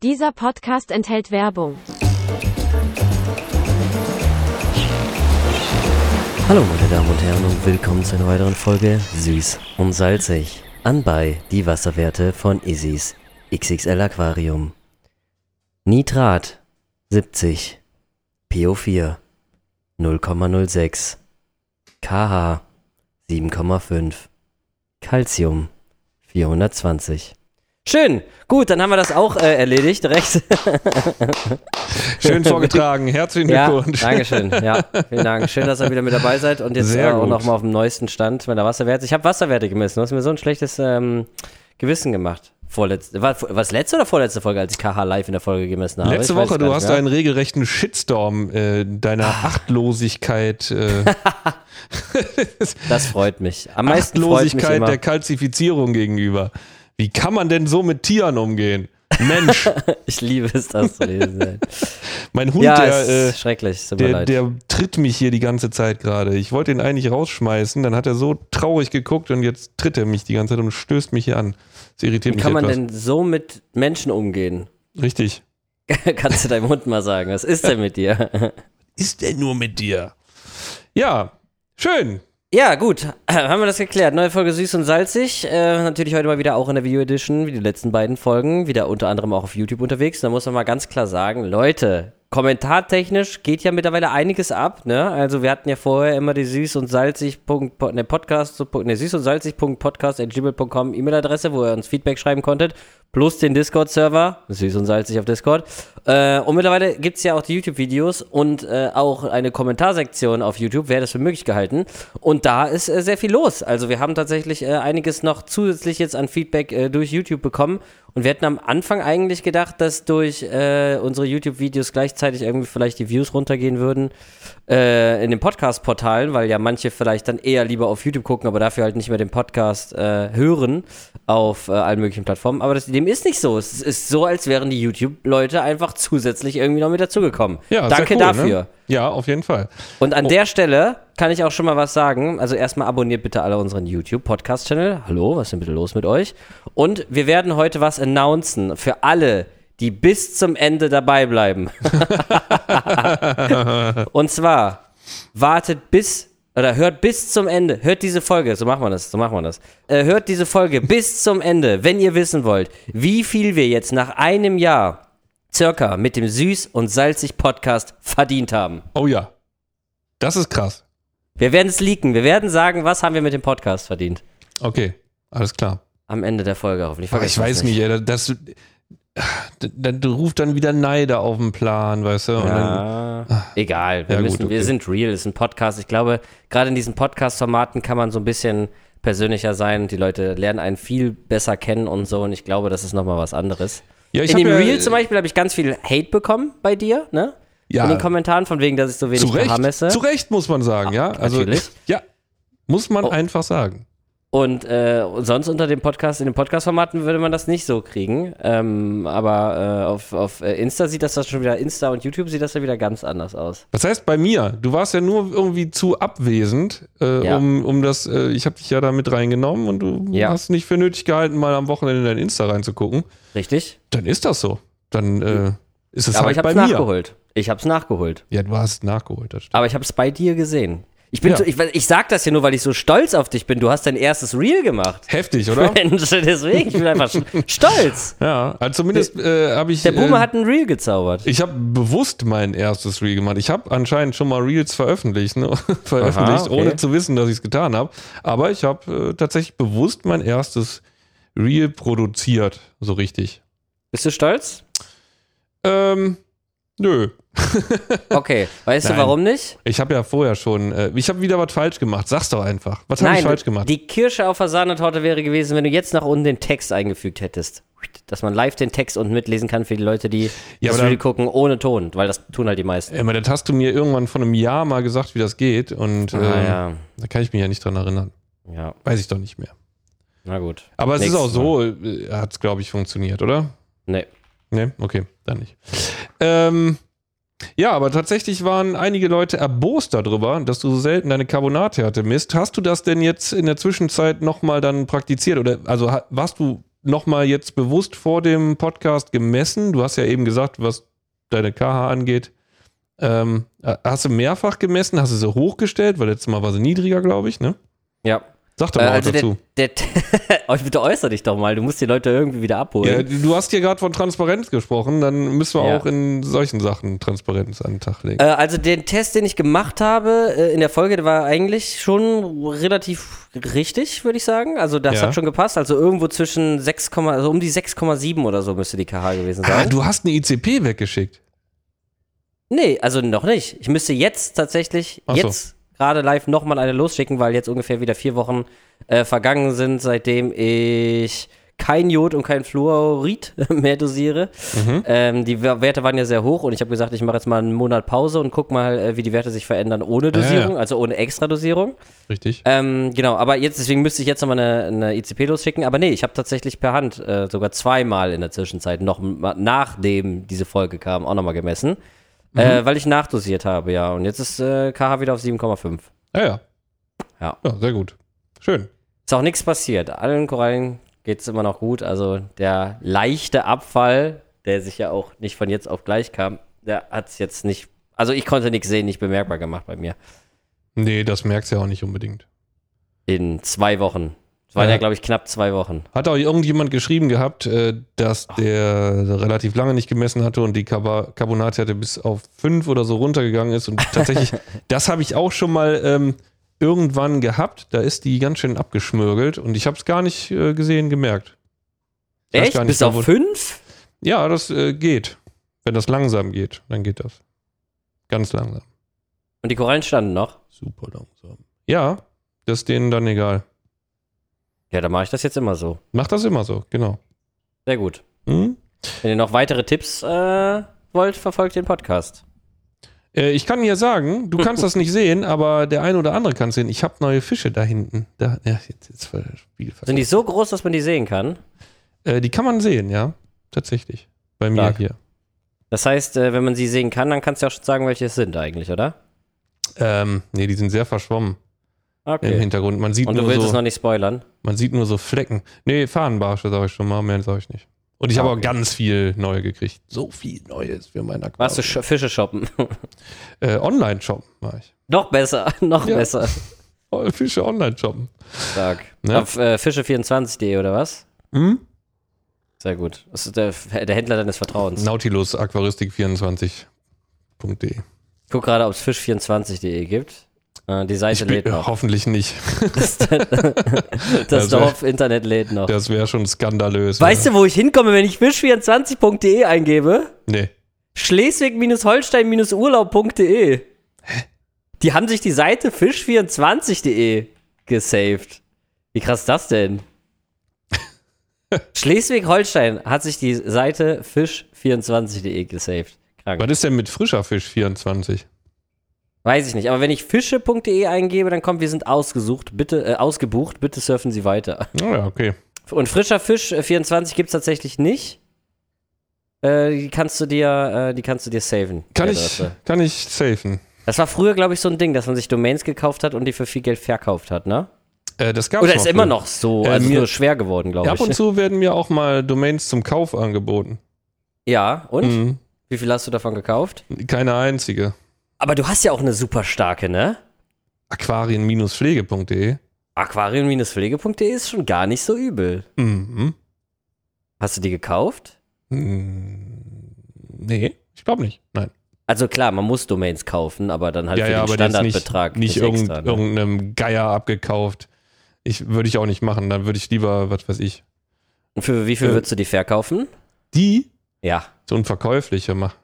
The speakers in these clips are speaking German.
Dieser Podcast enthält Werbung. Hallo meine Damen und Herren und willkommen zu einer weiteren Folge Süß und Salzig. Anbei die Wasserwerte von Isis XXL Aquarium. Nitrat 70, PO4 0,06, KH 7,5, Calcium 420. Schön, gut, dann haben wir das auch äh, erledigt, recht. Schön vorgetragen, herzlichen Ja, Glückwunsch. Dankeschön. Ja, vielen Dank. Schön, dass ihr wieder mit dabei seid und jetzt Sehr äh, auch gut. noch mal auf dem neuesten Stand meiner Wasserwerte. Ich habe Wasserwerte gemessen. Du hast mir so ein schlechtes ähm, Gewissen gemacht. Vorletzte, war was letzte oder vorletzte Folge, als ich KH live in der Folge gemessen habe? Letzte Woche, du hast mehr. einen regelrechten Shitstorm äh, deiner Achtlosigkeit, äh, Das freut mich. Am meisten mich Achtlosigkeit immer. der Kalzifizierung gegenüber. Wie kann man denn so mit Tieren umgehen? Mensch, Ich liebe es, das zu lesen. mein Hund, ja, der, äh, ist schrecklich. Der, der tritt mich hier die ganze Zeit gerade. Ich wollte ihn eigentlich rausschmeißen, dann hat er so traurig geguckt und jetzt tritt er mich die ganze Zeit und stößt mich hier an. Das irritiert Wie mich kann man etwas. denn so mit Menschen umgehen? Richtig. Kannst du deinem Hund mal sagen, was ist denn mit dir? Ist denn nur mit dir? Ja, schön. Ja, gut, haben wir das geklärt. Neue Folge süß und salzig. Äh, natürlich heute mal wieder auch in der Video Edition, wie die letzten beiden Folgen. Wieder unter anderem auch auf YouTube unterwegs. Da muss man mal ganz klar sagen, Leute, kommentartechnisch geht ja mittlerweile einiges ab. Ne? Also wir hatten ja vorher immer die süß und salzig. Ne, Podcast, ne, süß und salzig. Podcast E-Mail-Adresse, wo ihr uns Feedback schreiben konntet. Plus den Discord-Server, süß und salzig auf Discord. Äh, und mittlerweile gibt es ja auch die YouTube-Videos und äh, auch eine Kommentarsektion auf YouTube, wer das für möglich gehalten. Und da ist äh, sehr viel los. Also wir haben tatsächlich äh, einiges noch zusätzlich jetzt an Feedback äh, durch YouTube bekommen. Und wir hätten am Anfang eigentlich gedacht, dass durch äh, unsere YouTube-Videos gleichzeitig irgendwie vielleicht die Views runtergehen würden äh, in den Podcast-Portalen, weil ja manche vielleicht dann eher lieber auf YouTube gucken, aber dafür halt nicht mehr den Podcast äh, hören auf äh, allen möglichen Plattformen. Aber das, dem ist nicht so. Es ist so, als wären die YouTube-Leute einfach zusätzlich irgendwie noch mit dazugekommen. Ja, Danke cool, dafür. Ne? Ja, auf jeden Fall. Und an der Stelle kann ich auch schon mal was sagen. Also erstmal abonniert bitte alle unseren YouTube-Podcast-Channel. Hallo, was ist denn bitte los mit euch? Und wir werden heute was announcen für alle, die bis zum Ende dabei bleiben. Und zwar wartet bis oder hört bis zum Ende, hört diese Folge, so machen wir das, so machen wir das. Äh, hört diese Folge bis zum Ende, wenn ihr wissen wollt, wie viel wir jetzt nach einem Jahr circa mit dem Süß- und Salzig-Podcast verdient haben. Oh ja. Das ist krass. Wir werden es leaken. Wir werden sagen, was haben wir mit dem Podcast verdient. Okay, alles klar. Am Ende der Folge hoffentlich. Aber ich Vergesst weiß nicht, ey, das, das ruft dann wieder Neider auf den Plan, weißt du? Und dann, Ja, egal. Wir, Ja, gut, müssen, wir okay. sind real. Es ist ein Podcast. Ich glaube, gerade in diesen Podcast-Formaten kann man so ein bisschen persönlicher sein. Die Leute lernen einen viel besser kennen und so. Und ich glaube, das ist nochmal was anderes. ja, ich in dem ja, Reel zum Beispiel habe ich ganz viel Hate bekommen bei dir, ne? ja, In den Kommentaren, von wegen, dass ich so wenig zu Recht, messe. zu Recht muss man sagen, ja. Also, natürlich. Ja, muss man Oh. einfach sagen. Und äh, sonst unter dem Podcast, in den Podcast-Formaten würde man das nicht so kriegen. Ähm, aber äh, auf, auf äh, Insta sieht das, das schon wieder, Insta und YouTube sieht das ja wieder ganz anders aus. Was heißt bei mir? Du warst ja nur irgendwie zu abwesend, äh, Ja. um, um das, äh, ich habe dich ja da mit reingenommen und du Ja. hast nicht für nötig gehalten, mal am Wochenende in dein Insta reinzugucken. Richtig? Dann ist das so. Dann äh, ist es aber halt ich habe bei es mir. nachgeholt. Ich habe es nachgeholt. Ja, du hast nachgeholt. Aber ich habe es bei dir gesehen. Ich bin Ja. so, ich, ich sag das ja nur, weil ich so stolz auf dich bin. Du hast dein erstes Reel gemacht. Heftig, oder? Mensch, deswegen, ich bin einfach stolz. ja, also zumindest äh, habe ich. Der Boomer äh, hat ein Reel gezaubert. Ich habe bewusst mein erstes Reel gemacht. Ich habe anscheinend schon mal Reels veröffentlicht, ne? veröffentlicht, okay. ohne zu wissen, dass ich es getan habe. Aber ich habe äh, tatsächlich bewusst mein erstes Reel produziert, so richtig. Bist du stolz? Ähm, nö. Okay. Weißt Nein. du, warum nicht? Ich habe ja vorher schon, äh, ich habe wieder was falsch gemacht. Sag's doch einfach. Was habe ich falsch gemacht? die Kirsche auf der Sahnetorte wäre gewesen, wenn du jetzt nach unten den Text eingefügt hättest. Dass man live den Text unten mitlesen kann für die Leute, die Ja, das dann- gucken ohne Ton, weil das tun halt die meisten. Äh, aber das hast du mir irgendwann vor einem Jahr mal gesagt, wie das geht. Und äh, Ah, ja. da kann ich mich ja nicht dran erinnern. Ja, Weiß ich doch nicht mehr. na gut. Aber es ist Nächstes auch so, äh, hat es, glaube ich, funktioniert, oder? Nee. Nee, okay, dann nicht. Ähm, Ja, aber tatsächlich waren einige Leute erbost darüber, dass du so selten deine Carbonathärte misst. Hast du das denn jetzt in der Zwischenzeit nochmal dann praktiziert? Oder also warst du nochmal jetzt bewusst vor dem Podcast gemessen. Du hast ja eben gesagt, was deine KH angeht. Ähm, äh, hast du mehrfach gemessen? Hast du sie hochgestellt? Weil letztes Mal war sie niedriger, glaube ich, ne? Ja. Sag doch Äh, mal was also der, dazu. der, oh, bitte äußer dich doch mal. Du musst die Leute irgendwie wieder Ja, abholen. du hast hier gerade von Transparenz gesprochen, dann müssen wir Ja. auch in solchen Sachen Transparenz an den Tag legen. Äh, also den Test, den ich gemacht habe äh, in der Folge, der war eigentlich schon relativ richtig, würde ich sagen. Also das Ja. hat schon gepasst. Also irgendwo zwischen 6, also um die 6,7 oder so müsste die KH gewesen ah, sein. du hast eine ICP weggeschickt. nee, also noch nicht. Ich müsste jetzt tatsächlich, so. jetzt gerade live nochmal eine losschicken, weil jetzt ungefähr wieder vier Wochen äh, vergangen sind, seitdem ich kein Jod und kein Fluorid mehr dosiere. Mhm. Ähm, die Wer- Werte waren ja sehr hoch und ich habe gesagt, ich mache jetzt mal einen Monat Pause und guck mal, äh, wie die Werte sich verändern ohne Dosierung, ja. also ohne Extradosierung. Richtig. Ähm, genau, aber jetzt, deswegen müsste ich jetzt nochmal eine, eine ICP losschicken. Aber nee, ich habe tatsächlich per Hand äh, sogar zweimal in der Zwischenzeit, noch nachdem diese Folge kam, auch nochmal gemessen. Mhm. Äh, weil ich nachdosiert habe, ja. Und jetzt ist äh, KH wieder auf 7,5. Ja, ja. Ja. Ja, sehr gut. Schön. Ist auch nichts passiert. Allen Korallen geht es immer noch gut. Also der leichte Abfall, der sich ja auch nicht von jetzt auf gleich kam, der hat es jetzt nicht, also ich konnte nichts sehen, nicht bemerkbar gemacht bei mir. Nee, das merkst du ja auch nicht unbedingt. In zwei Wochen. Es waren ja, Ja. glaube ich, knapp zwei Wochen. Hat auch irgendjemand geschrieben gehabt, äh, dass der relativ lange nicht gemessen hatte und die Carbonatwerte bis auf 5 oder so runtergegangen ist. Und tatsächlich, das habe ich auch schon mal ähm, irgendwann gehabt. Da ist die ganz schön abgeschmürgelt und ich habe es gar nicht äh, gesehen, gemerkt. Echt? nicht Bis auf fünf? Ja, das äh, geht. Wenn das langsam geht, dann geht das. Ganz langsam. Und die Korallen standen noch? Super langsam. Ja, das ist denen dann egal. Ja, dann mache ich das jetzt immer so. Macht das immer so, genau. Sehr gut. Hm? Wenn ihr noch weitere Tipps äh, wollt, verfolgt den Podcast. Äh, ich kann dir sagen, du kannst das nicht sehen, aber der eine oder andere kann es sehen. Ich habe neue Fische da hinten. Da, ja, jetzt, jetzt Sind die so groß, dass man die sehen kann? äh, die kann man sehen, ja. Tatsächlich. Bei mir Stark. hier. Das heißt, äh, wenn man sie sehen kann, dann kannst du ja auch schon sagen, welche es sind eigentlich, oder? Ähm, nee, die sind sehr verschwommen im Okay. Hintergrund. Man sieht, Und du nur willst es so, noch nicht spoilern? man sieht nur so Flecken. Nee, Fahnenbarsche sage ich schon mal, mehr sage ich nicht. Und ich habe auch ganz viel neue gekriegt. So viel Neues für mein Aquarium. Warst du sch Fische shoppen? Äh, Online-Shoppen war ich. noch besser, noch Ja. besser. Fische online-shoppen. Stark. Ja. Auf äh, fische24.de oder was? Hm? Sehr gut. Das ist der, der Händler deines Vertrauens. Nautilus Aquaristik24.de. Ich guck gerade, ob es fisch24.de gibt. Äh, die Seite bin, lädt noch. hoffentlich nicht. Das, das Das Dorf-Internet lädt noch. Das wäre schon skandalös. Weißt du, wo ich hinkomme, wenn ich fisch24.de eingebe? Nee. Schleswig-Holstein-Urlaub.de. Die haben sich die Seite fisch24.de gesaved. Wie krass ist das denn? Schleswig-Holstein hat sich die Seite fisch24.de gesaved. Krank. Was ist denn mit frischer Fisch 24? Weiß ich nicht, aber wenn ich fische.de eingebe, dann kommt, wir sind ausgesucht, bitte, äh, ausgebucht, bitte surfen Sie weiter. Oh ja, okay. Und frischer Fisch äh, 24 gibt es tatsächlich nicht. Äh, die kannst du dir, äh, die kannst du dir saven. Kann ich, kann ich safen. Das war früher, glaube ich, so ein Ding, dass man sich Domains gekauft hat und die für viel Geld verkauft hat, ne? Äh, das gab's Oder noch ist immer früher. noch so, Äh, also mir- nur schwer geworden, glaube Ab und ich. zu werden mir auch mal Domains zum Kauf angeboten. Ja, und? Mhm. Wie viel hast du davon gekauft? Keine einzige. Aber du hast ja auch eine super starke, ne? Aquarien-pflege.de. Aquarium-pflege.de ist schon gar nicht so übel. Mhm. Hast du die gekauft? Hm, Nee, ich glaube nicht. Nein. Also klar, man muss Domains kaufen, aber dann halt ja, für ja, den Standardbetrag. nicht, nicht, irgend, extra, ne? irgendeinem Geier abgekauft. Ich würde ich auch nicht machen. Dann würde ich lieber, was weiß ich. Und für wie viel Äh, würdest du die verkaufen? Die, Ja. so unverkäufliche, mach.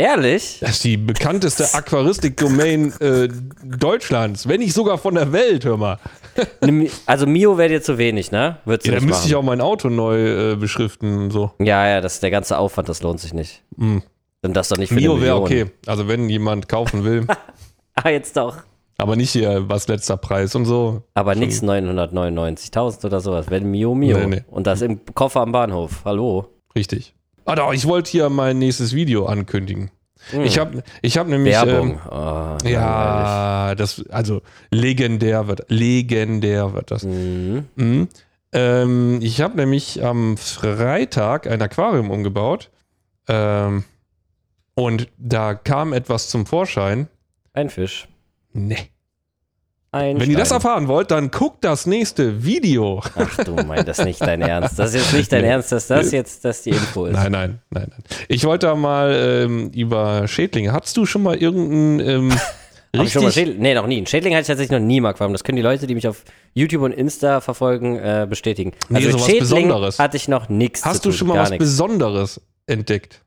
Ehrlich? Das ist die bekannteste Aquaristik-Domain äh, Deutschlands, wenn nicht sogar von der Welt, hör mal. Also Mio wäre dir zu wenig, ne? Würdest Ja, dann müsste ich auch mein Auto neu äh, beschriften und so. Ja, ja, das der ganze Aufwand, das lohnt sich nicht. Hm. Dann das doch nicht für Mio wäre okay. Also wenn jemand kaufen will, Ah, jetzt doch. aber nicht hier was letzter Preis und so. Aber nix 999.000 oder sowas. Wenn Mio Mio. Nee, nee. Und das im Koffer am Bahnhof. Hallo. Richtig. Ah, doch, ich wollte hier mein nächstes Video ankündigen. Hm. Ich habe ich hab nämlich. Werbung. Ähm, Oh, ja, das, also legendär wird, legendär wird das. Mhm. Mhm. Ähm, ich habe nämlich am Freitag ein Aquarium umgebaut. Ähm, und da kam etwas zum Vorschein. Ein Fisch. Nee. Ein Wenn ihr das erfahren wollt, dann guckt das nächste Video. Ach du mein, das ist nicht dein Ernst. Das ist jetzt nicht dein Nee. Ernst, dass das jetzt dass die Info ist. Nein, nein, nein, nein. Ich wollte da mal ähm, über Schädlinge. Hattest du schon mal irgendeinen ähm, Hab ich schon mal Schädling? Nee, noch nie. Ein Schädling hatte ich tatsächlich noch nie im Aquarium. Das können die Leute, die mich auf YouTube und Insta verfolgen, äh, bestätigen. Nee, Also mit sowas Schädling Besonderes. hatte ich noch nichts Hast du schon mal was nichts. Besonderes entdeckt?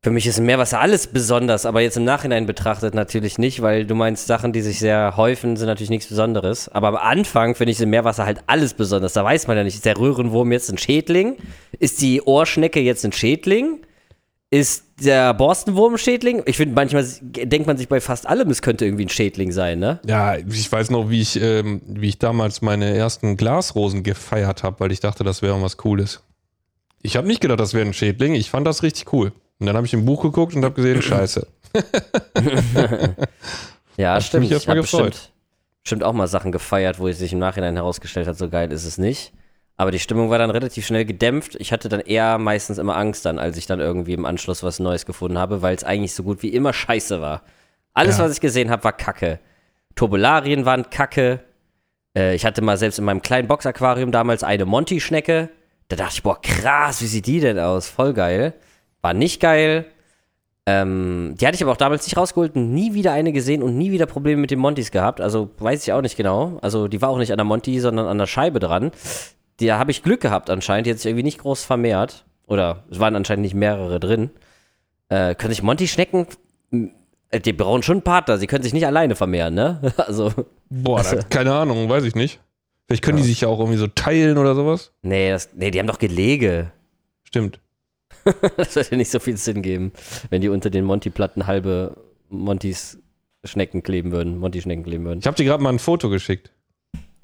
Für mich ist im Meerwasser alles besonders, aber jetzt im Nachhinein betrachtet natürlich nicht, weil du meinst, Sachen, die sich sehr häufen, sind natürlich nichts Besonderes. Aber am Anfang finde ich im Meerwasser halt alles besonders. Da weiß man ja nicht, ist der Röhrenwurm jetzt ein Schädling? Ist die Ohrschnecke jetzt ein Schädling? Ist der Borstenwurm ein Schädling? Ich finde, manchmal denkt man sich bei fast allem, es könnte irgendwie ein Schädling sein, ne? Ja, ich weiß noch, wie ich, ähm, wie ich damals meine ersten Glasrosen gefeiert habe, weil ich dachte, das wäre was Cooles. Ich habe nicht gedacht, das wäre ein Schädling. Ich fand das richtig cool. Und dann habe ich im Buch geguckt und habe gesehen, scheiße. Ja, Hat stimmt. mich Ich habe bestimmt, bestimmt auch mal Sachen gefeiert, wo es sich im Nachhinein herausgestellt hat, so geil ist es nicht. Aber die Stimmung war dann relativ schnell gedämpft. Ich hatte dann eher meistens immer Angst dann, als ich dann irgendwie im Anschluss was Neues gefunden habe, weil es eigentlich so gut wie immer scheiße war. Alles, Ja. was ich gesehen habe, war kacke. Turbularien waren kacke. Äh, ich hatte mal selbst in meinem kleinen Boxaquarium damals eine Monty-Schnecke. Da dachte ich, boah, krass, wie sieht die denn aus? Voll geil. War nicht geil. Ähm, die hatte ich aber auch damals nicht rausgeholt, nie wieder eine gesehen und nie wieder Probleme mit den Montys gehabt. Also weiß ich auch nicht genau. Also die war auch nicht an der Monty, sondern an der Scheibe dran. Da habe ich Glück gehabt anscheinend. Die hat sich irgendwie nicht groß vermehrt. Oder es waren anscheinend nicht mehrere drin. Äh, können sich Monty-Schnecken. äh, Die brauchen schon einen Partner. Sie können sich nicht alleine vermehren, ne? Also, Boah, da, keine Ahnung, weiß ich nicht. Vielleicht können die sich ja auch irgendwie so teilen oder sowas. nee, das, nee, die haben doch Gelege. Stimmt. Das würde nicht so viel Sinn geben, wenn die unter den Monty-Platten halbe Montys Schnecken kleben würden. Monty-Schnecken kleben würden. Ich habe dir gerade mal ein Foto geschickt.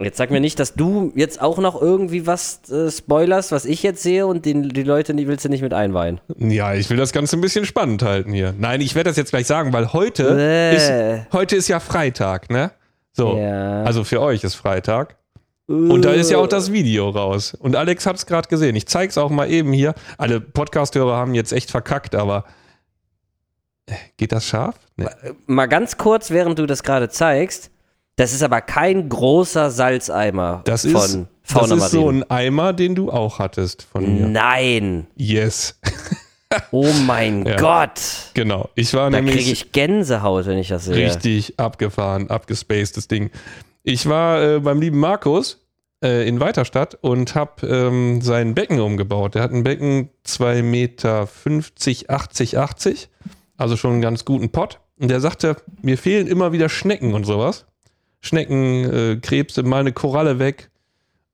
Jetzt sag mir nicht, dass du jetzt auch noch irgendwie was äh, spoilerst, was ich jetzt sehe und den, die Leute die willst du nicht mit einweihen. Ja, ich will das Ganze ein bisschen spannend halten hier. Nein, ich werde das jetzt gleich sagen, weil heute, Äh. ist, heute ist ja Freitag, ne? So. Ja. Also für euch ist Freitag. Und da ist ja auch das Video raus. Und Alex hat es gerade gesehen. Ich zeig's auch mal eben hier. Alle Podcast-Hörer haben jetzt echt verkackt, aber äh, geht das scharf? Nee. Mal ganz kurz, während du das gerade zeigst, das ist aber kein großer Salzeimer Das von ist, Fauna das ist so Marine. ein Eimer, den du auch hattest von mir. Nein. Yes. Oh mein Ja. Gott. Genau. Ich war Da nämlich kriege ich Gänsehaut, wenn ich das sehe. richtig abgefahren, abgespacedes Ding. Ich war äh, beim lieben Markus äh, in Weiterstadt und habe ähm, sein Becken umgebaut. Der hat ein Becken 2 Meter 50, 80, 80. Also schon einen ganz guten Pott. Und der sagte, mir fehlen immer wieder Schnecken und sowas. Schnecken, äh, Krebse, mal eine Koralle weg.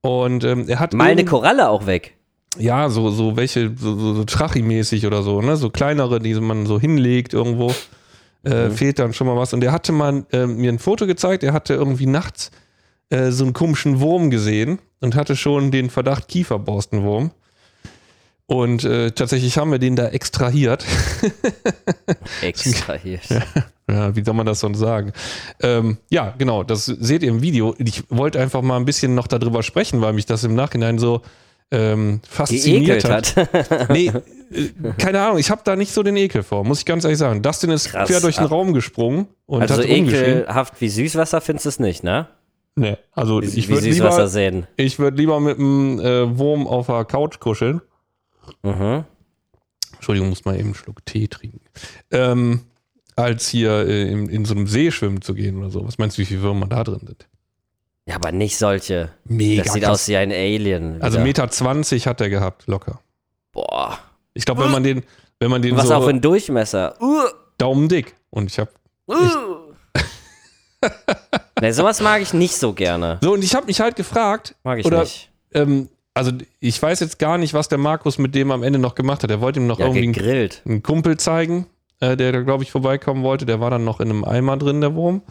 Und ähm, er hat Meine irgend- Koralle auch weg. ja, so, so welche, so, so, so Trachi-mäßig oder so, ne? So kleinere, die man so hinlegt irgendwo. Äh, Mhm. Fehlt dann schon mal was. Und er hatte mal äh, mir ein Foto gezeigt, er hatte irgendwie nachts äh, so einen komischen Wurm gesehen und hatte schon den Verdacht Kieferborstenwurm. Und äh, tatsächlich haben wir den da extrahiert. Extrahiert. Ja, wie soll man das sonst sagen? Ähm, ja, genau, das seht ihr im Video. Ich wollte einfach mal ein bisschen noch darüber sprechen, weil mich das im Nachhinein so ähm, fasziniert hat. hat. Nee, äh, keine Ahnung, ich habe da nicht so den Ekel vor, muss ich ganz ehrlich sagen. Dustin ist Krass. quer durch den. Raum gesprungen und Also hat ekelhaft wie Süßwasser findest du es nicht, ne? Nee, also Wie, ich würde lieber, sehen. ich würd lieber mit einem äh, Wurm auf der Couch kuscheln. Mhm. Entschuldigung, muss mal eben einen Schluck Tee trinken. Ähm, als hier äh, in, in so einem See schwimmen zu gehen oder so. Was meinst du, wie viele Würmer da drin sind? Ja, aber nicht solche. Mega Das sieht krass. aus wie ein Alien. Also wieder. Meter 20 hat er gehabt, locker. Boah. Ich glaube, wenn man den, wenn man den Was so auch für ein Durchmesser. Uh, daumendick und ich habe uh. ne, sowas mag ich nicht so gerne. so und ich habe mich halt gefragt, Mag ich Oder- nicht. ähm, also ich weiß jetzt gar nicht, was der Markus mit dem am Ende noch gemacht hat. Er wollte ihm noch Ja, irgendwie einen, gegrillt. einen Kumpel zeigen, äh, der da glaube ich vorbeikommen wollte. Der war dann noch in einem Eimer drin, der Wurm.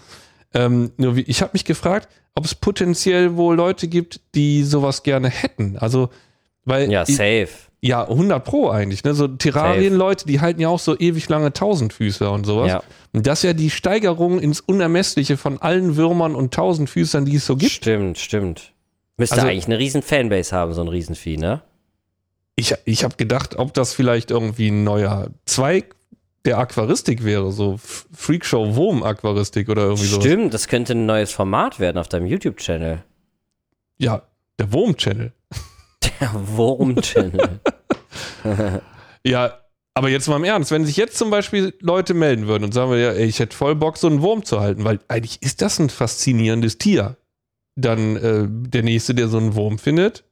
Ähm, nur wie, ich habe mich gefragt, ob es potenziell wohl Leute gibt, die sowas gerne hätten. Also weil Ja, ich- safe. Ja, 100 Pro eigentlich. Ne? So Terrarien-Leute, die halten ja auch so ewig lange Tausendfüßler und sowas. Ja. Und das ist ja die Steigerung ins Unermessliche von allen Würmern und Tausendfüßern, die es so gibt. Stimmt, stimmt. Müsste Also- eigentlich eine riesen Fanbase haben, so ein Riesenvieh, ne? Ich, ich habe gedacht, ob das vielleicht irgendwie ein neuer Zweig der Aquaristik wäre, so Freakshow Wurm Aquaristik oder irgendwie sowas. Stimmt, das könnte ein neues Format werden auf deinem YouTube-Channel. Ja, der Wurm-Channel. Der Wurm-Channel. Ja, aber jetzt mal im Ernst, wenn sich jetzt zum Beispiel Leute melden würden und sagen, ja, ey, ich hätte voll Bock, so einen Wurm zu halten, weil eigentlich ist das ein faszinierendes Tier. Dann äh, der Nächste, der so einen Wurm findet,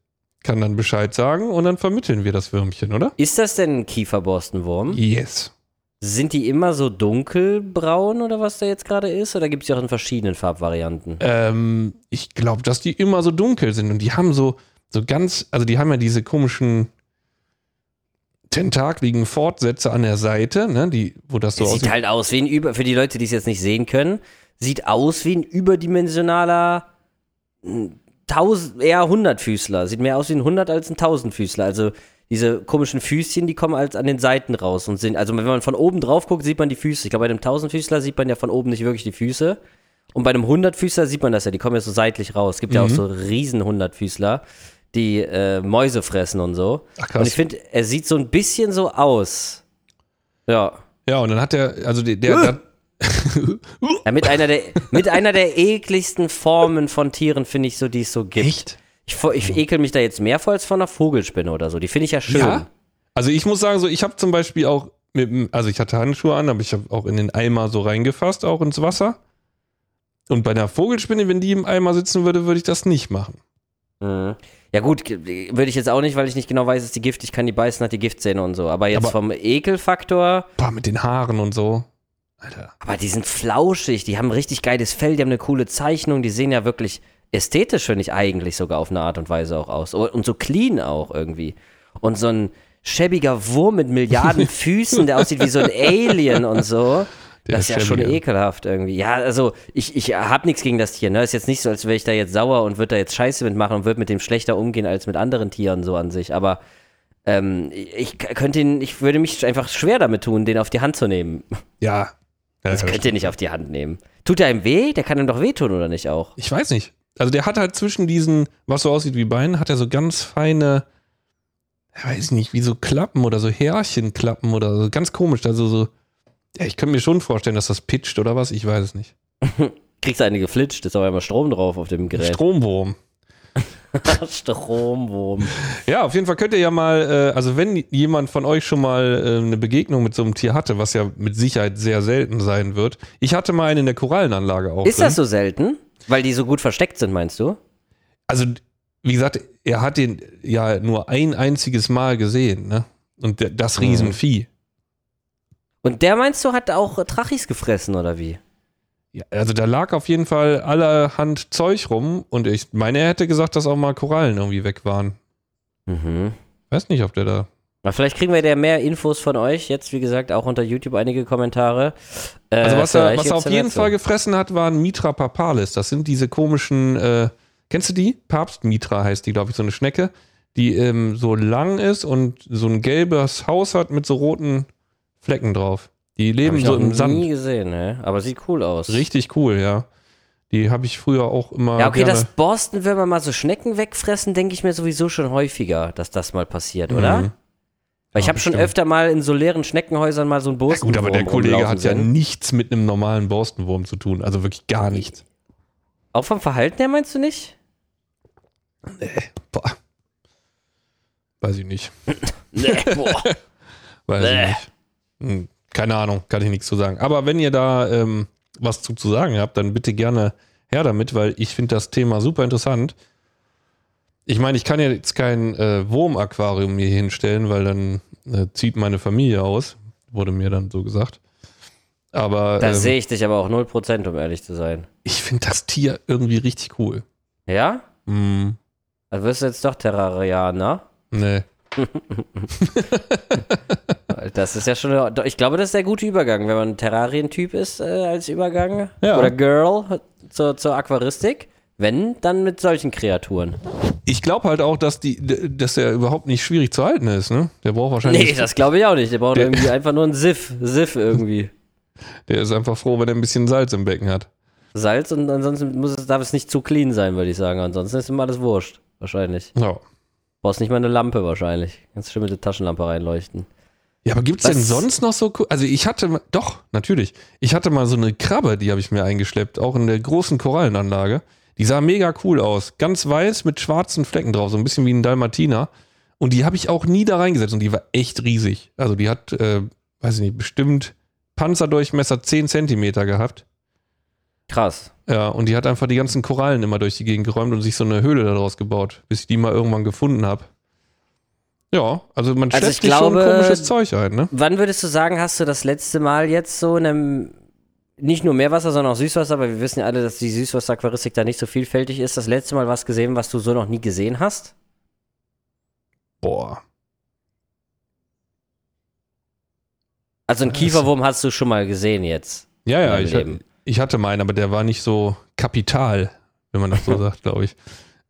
kann dann Bescheid sagen und dann vermitteln wir das Würmchen, oder? Ist das denn ein Kieferborstenwurm? Yes. Sind die immer so dunkelbraun oder was da jetzt gerade ist? Oder gibt es die auch in verschiedenen Farbvarianten? Ähm, ich glaube, dass die immer so dunkel sind und die haben so, so ganz, also die haben ja diese komischen tentakligen Fortsätze an der Seite, ne, die, wo das so aussieht. sieht halt aus wie ein Über, für die Leute, die es jetzt nicht sehen können, sieht aus wie ein überdimensionaler mm, Tausend, eher Hundertfüßler. Sieht mehr aus wie ein Hundert als ein Tausendfüßler. Also diese komischen Füßchen, die kommen als an den Seiten raus und sind, also wenn man von oben drauf guckt, sieht man die Füße. Ich glaube, bei einem Tausendfüßler sieht man ja von oben nicht wirklich die Füße. Und bei einem Hundertfüßler sieht man das ja, die kommen ja so seitlich raus. Es gibt ja auch Mhm. so riesen Hundertfüßler, die äh, Mäuse fressen und so. Ach, krass. Und ich finde, er sieht so ein bisschen so aus. Ja. Ja, und dann hat der, also der, der, der Ja, mit einer der, mit einer der ekligsten Formen von Tieren finde ich so, die es so gibt. echt? Ich, ich ekel mich da jetzt mehr vor als von einer Vogelspinne oder so. Die finde ich ja schön. Ja. Also ich muss sagen, so ich habe zum Beispiel auch mit, also ich hatte Handschuhe an, aber ich habe auch in den Eimer so reingefasst, auch ins Wasser. Und bei einer Vogelspinne, wenn die im Eimer sitzen würde, würde ich das nicht machen. Mhm. Ja gut, würde ich jetzt auch nicht, weil ich nicht genau weiß, ist die Gift, ich kann die beißen, hat die Giftzähne und so. Aber jetzt Aber- vom Ekelfaktor, Boah, mit den Haaren und so. Alter. aber die sind flauschig, die haben ein richtig geiles Fell, die haben eine coole Zeichnung, die sehen ja wirklich ästhetisch, finde ich eigentlich sogar auf eine Art und Weise auch aus. Und so clean auch irgendwie. Und so ein schäbiger Wurm mit Milliarden Füßen, der aussieht wie so ein Alien und so. Der das ist ja schon ekelhaft irgendwie. Ja, also ich, ich habe nichts gegen das Tier. Ne? Ist jetzt nicht so, als wäre ich da jetzt sauer und würde da jetzt Scheiße mitmachen und würde mit dem schlechter umgehen als mit anderen Tieren so an sich. Aber ähm, ich könnte ihn, ich würde mich einfach schwer damit tun, den auf die Hand zu nehmen. Ja. ja Das könnt ihr nicht auf die Hand nehmen. Tut er ihm weh? Der kann ihm doch wehtun, oder nicht auch? Ich weiß nicht. Also der hat halt zwischen diesen, was so aussieht wie Beinen, hat er so ganz feine, ich weiß nicht, wie so Klappen oder so Härchenklappen oder so. Ganz komisch. Also so, ja, ich könnte mir schon vorstellen, dass das pitcht oder was, ich weiß es nicht. Kriegst du eine geflitscht, ist aber immer Strom drauf auf dem Gerät. Stromwurm. Stromwurm. Ja, auf jeden Fall könnt ihr ja mal, äh, also wenn jemand von euch schon mal äh, eine Begegnung mit so einem Tier hatte, was ja mit Sicherheit sehr selten sein wird. Ich hatte mal einen in der Korallenanlage auch. Ist drin. das so selten? Weil die so gut versteckt sind, meinst du? Also, wie gesagt, er hat den ja nur ein einziges Mal gesehen, ne? Und das Riesenvieh. Und der meinst du, hat auch Trachis gefressen, oder wie? Ja, also da lag auf jeden Fall allerhand Zeug rum und ich meine, er hätte gesagt, dass auch mal Korallen irgendwie weg waren. Mhm. Weiß nicht, ob der da. Na, vielleicht kriegen wir ja mehr Infos von euch. Jetzt, wie gesagt, auch unter YouTube einige Kommentare. Äh, Also was er, was er auf jeden dazu. Fall gefressen hat, waren Mitra papalis. Das sind diese komischen, äh, kennst du die? Papstmitra heißt die, glaube ich, so eine Schnecke, die ähm, so lang ist und so ein gelbes Haus hat mit so roten Flecken drauf. Die leben ich so im Sand. nie gesehen, ne? aber sieht cool aus. Richtig cool, ja. Die habe ich früher auch immer. Ja, okay, gerne. dass Borsten, wenn man mal so Schnecken wegfressen, denke ich mir sowieso schon häufiger, dass das mal passiert, oder? Weil ich Ja, habe schon öfter mal in so leeren Schneckenhäusern mal so einen Ja, Borstenwurm gut, aber der Kollege hat ja sehen. nichts mit einem normalen Borstenwurm zu tun. Also wirklich gar nichts. Auch vom Verhalten her meinst du nicht? Boah. Weiß ich nicht. Nee, boah. Weiß Bäh. ich nicht. Hm, keine Ahnung, kann ich nichts zu sagen. Aber wenn ihr da ähm, was zu, zu sagen habt, dann bitte gerne her damit, weil ich finde das Thema super interessant. Ich meine, ich kann ja jetzt kein äh, Wurmaquarium mir hinstellen, weil dann äh, zieht meine Familie aus, wurde mir dann so gesagt. Aber Da ähm, sehe ich dich aber auch 0%, um ehrlich zu sein. ich finde das Tier irgendwie richtig cool. Ja? Hm, Also wirst du jetzt doch Terrarianer? nee. Das ist ja schon, ich glaube, das ist der gute Übergang, wenn man ein Terrarientyp ist äh, als Übergang Ja. oder Girl zur, zur Aquaristik. Wenn, dann mit solchen Kreaturen. Ich glaube halt auch, dass die, dass er überhaupt nicht schwierig zu halten ist, ne? Der braucht wahrscheinlich. Nee, das glaube ich auch nicht. Der braucht Der- irgendwie einfach nur einen Siff. Siff irgendwie. Der ist einfach froh, wenn er ein bisschen Salz im Becken hat. Salz und ansonsten muss es, darf es nicht zu clean sein, würde ich sagen. Ansonsten ist immer alles wurscht. wahrscheinlich. Ja. Brauchst nicht mal eine Lampe wahrscheinlich. Kannst schön mit der Taschenlampe reinleuchten. Ja, aber gibt's denn Was- sonst noch so? Also ich hatte, doch, natürlich. Ich hatte mal so eine Krabbe, die habe ich mir eingeschleppt, auch in der großen Korallenanlage. Die sah mega cool aus. Ganz weiß mit schwarzen Flecken drauf, so ein bisschen wie ein Dalmatiner. Und die habe ich auch nie da reingesetzt und die war echt riesig. Also die hat, äh, weiß ich nicht, bestimmt Panzerdurchmesser 10 Zentimeter gehabt. Krass. Ja, und die hat einfach die ganzen Korallen immer durch die Gegend geräumt und sich so eine Höhle daraus gebaut, bis ich die mal irgendwann gefunden habe. Ja, also man Also ich sich schon komisches Zeug ein, ne? Wann würdest du sagen, hast du das letzte Mal jetzt so in einem, nicht nur Meerwasser, sondern auch Süßwasser, weil wir wissen ja alle, dass die Süßwasser-Aquaristik da nicht so vielfältig ist, das letzte Mal was gesehen, was du so noch nie gesehen hast? Boah. Also einen? Kieferwurm hast du schon mal gesehen jetzt. Ja, ja, ich, Leben. ich hatte meinen, aber der war nicht so kapital, wenn man das so sagt, glaube ich.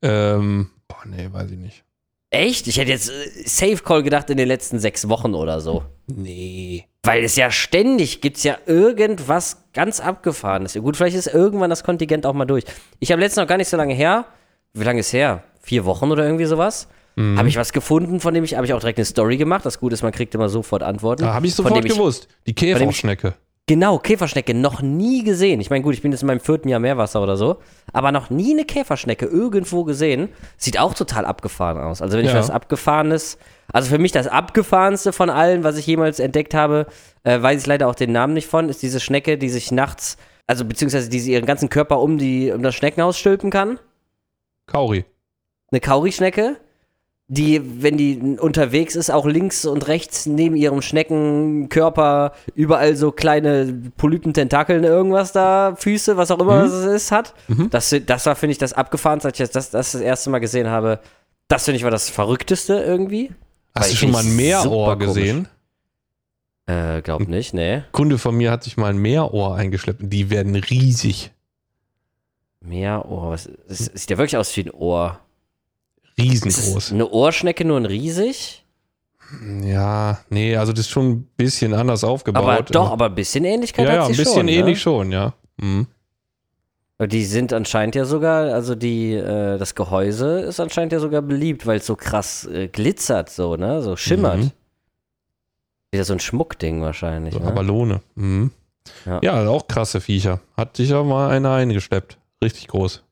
Ähm, boah, nee, weiß ich nicht. Echt? Ich hätte jetzt äh, Safe Call gedacht in den letzten sechs Wochen oder so. Nee. Weil es ja ständig gibt's ja irgendwas ganz abgefahrenes. Gut, vielleicht ist irgendwann das Kontingent auch mal durch. Ich habe letztens noch gar nicht so lange her. Wie lange ist her? Vier Wochen oder irgendwie sowas? Mhm. Habe ich was gefunden, von dem ich, habe ich auch direkt eine Story gemacht. Das Gute ist, man kriegt immer sofort Antworten. Da habe ich sofort gewusst. Die Käferschnecke. Genau, Käferschnecke noch nie gesehen. Ich meine, gut, ich bin jetzt in meinem vierten Jahr Meerwasser oder so, aber noch nie eine Käferschnecke irgendwo gesehen. Sieht auch total abgefahren aus. Also wenn ich Ja. was Abgefahrenes, also für mich das Abgefahrenste von allen, was ich jemals entdeckt habe, äh, weiß ich leider auch den Namen nicht von, ist diese Schnecke, die sich nachts, also beziehungsweise die sie ihren ganzen Körper um, die, um das Schneckenhaus stülpen kann. Kauri. Eine Kaurischnecke, die, wenn die unterwegs ist, auch links und rechts neben ihrem Schneckenkörper überall so kleine Polypententakeln, irgendwas da, Füße, was auch immer Mhm. es ist, hat. Mhm. Das, das war, finde ich, das Abgefahrenste, als ich das, das das erste Mal gesehen habe. Das, finde ich, war das Verrückteste irgendwie. Hast du schon mal ein Meerohr gesehen? Äh, glaub nicht, nee. Kunde von mir hat sich mal ein Meerohr eingeschleppt. und Die werden riesig. Meerohr, was, es sieht ja wirklich aus wie ein Ohr. Ist es Riesengroß. eine Ohrschnecke nur ein riesig? Ja, nee, also das ist schon ein bisschen anders aufgebaut. Aber doch, aber ein bisschen Ähnlichkeit Ja, hat ja, sie ein bisschen schon, ne? ähnlich schon, ja. Mhm. Die sind anscheinend ja sogar, also die, äh, das Gehäuse ist anscheinend ja sogar beliebt, weil es so krass äh, glitzert, so, ne? So schimmert. Mhm. Wieder so ein Schmuckding wahrscheinlich. So ne? Abalone. Mhm. Ja. Ja. auch krasse Viecher. Hat sich ja mal einer eingeschleppt. Richtig groß.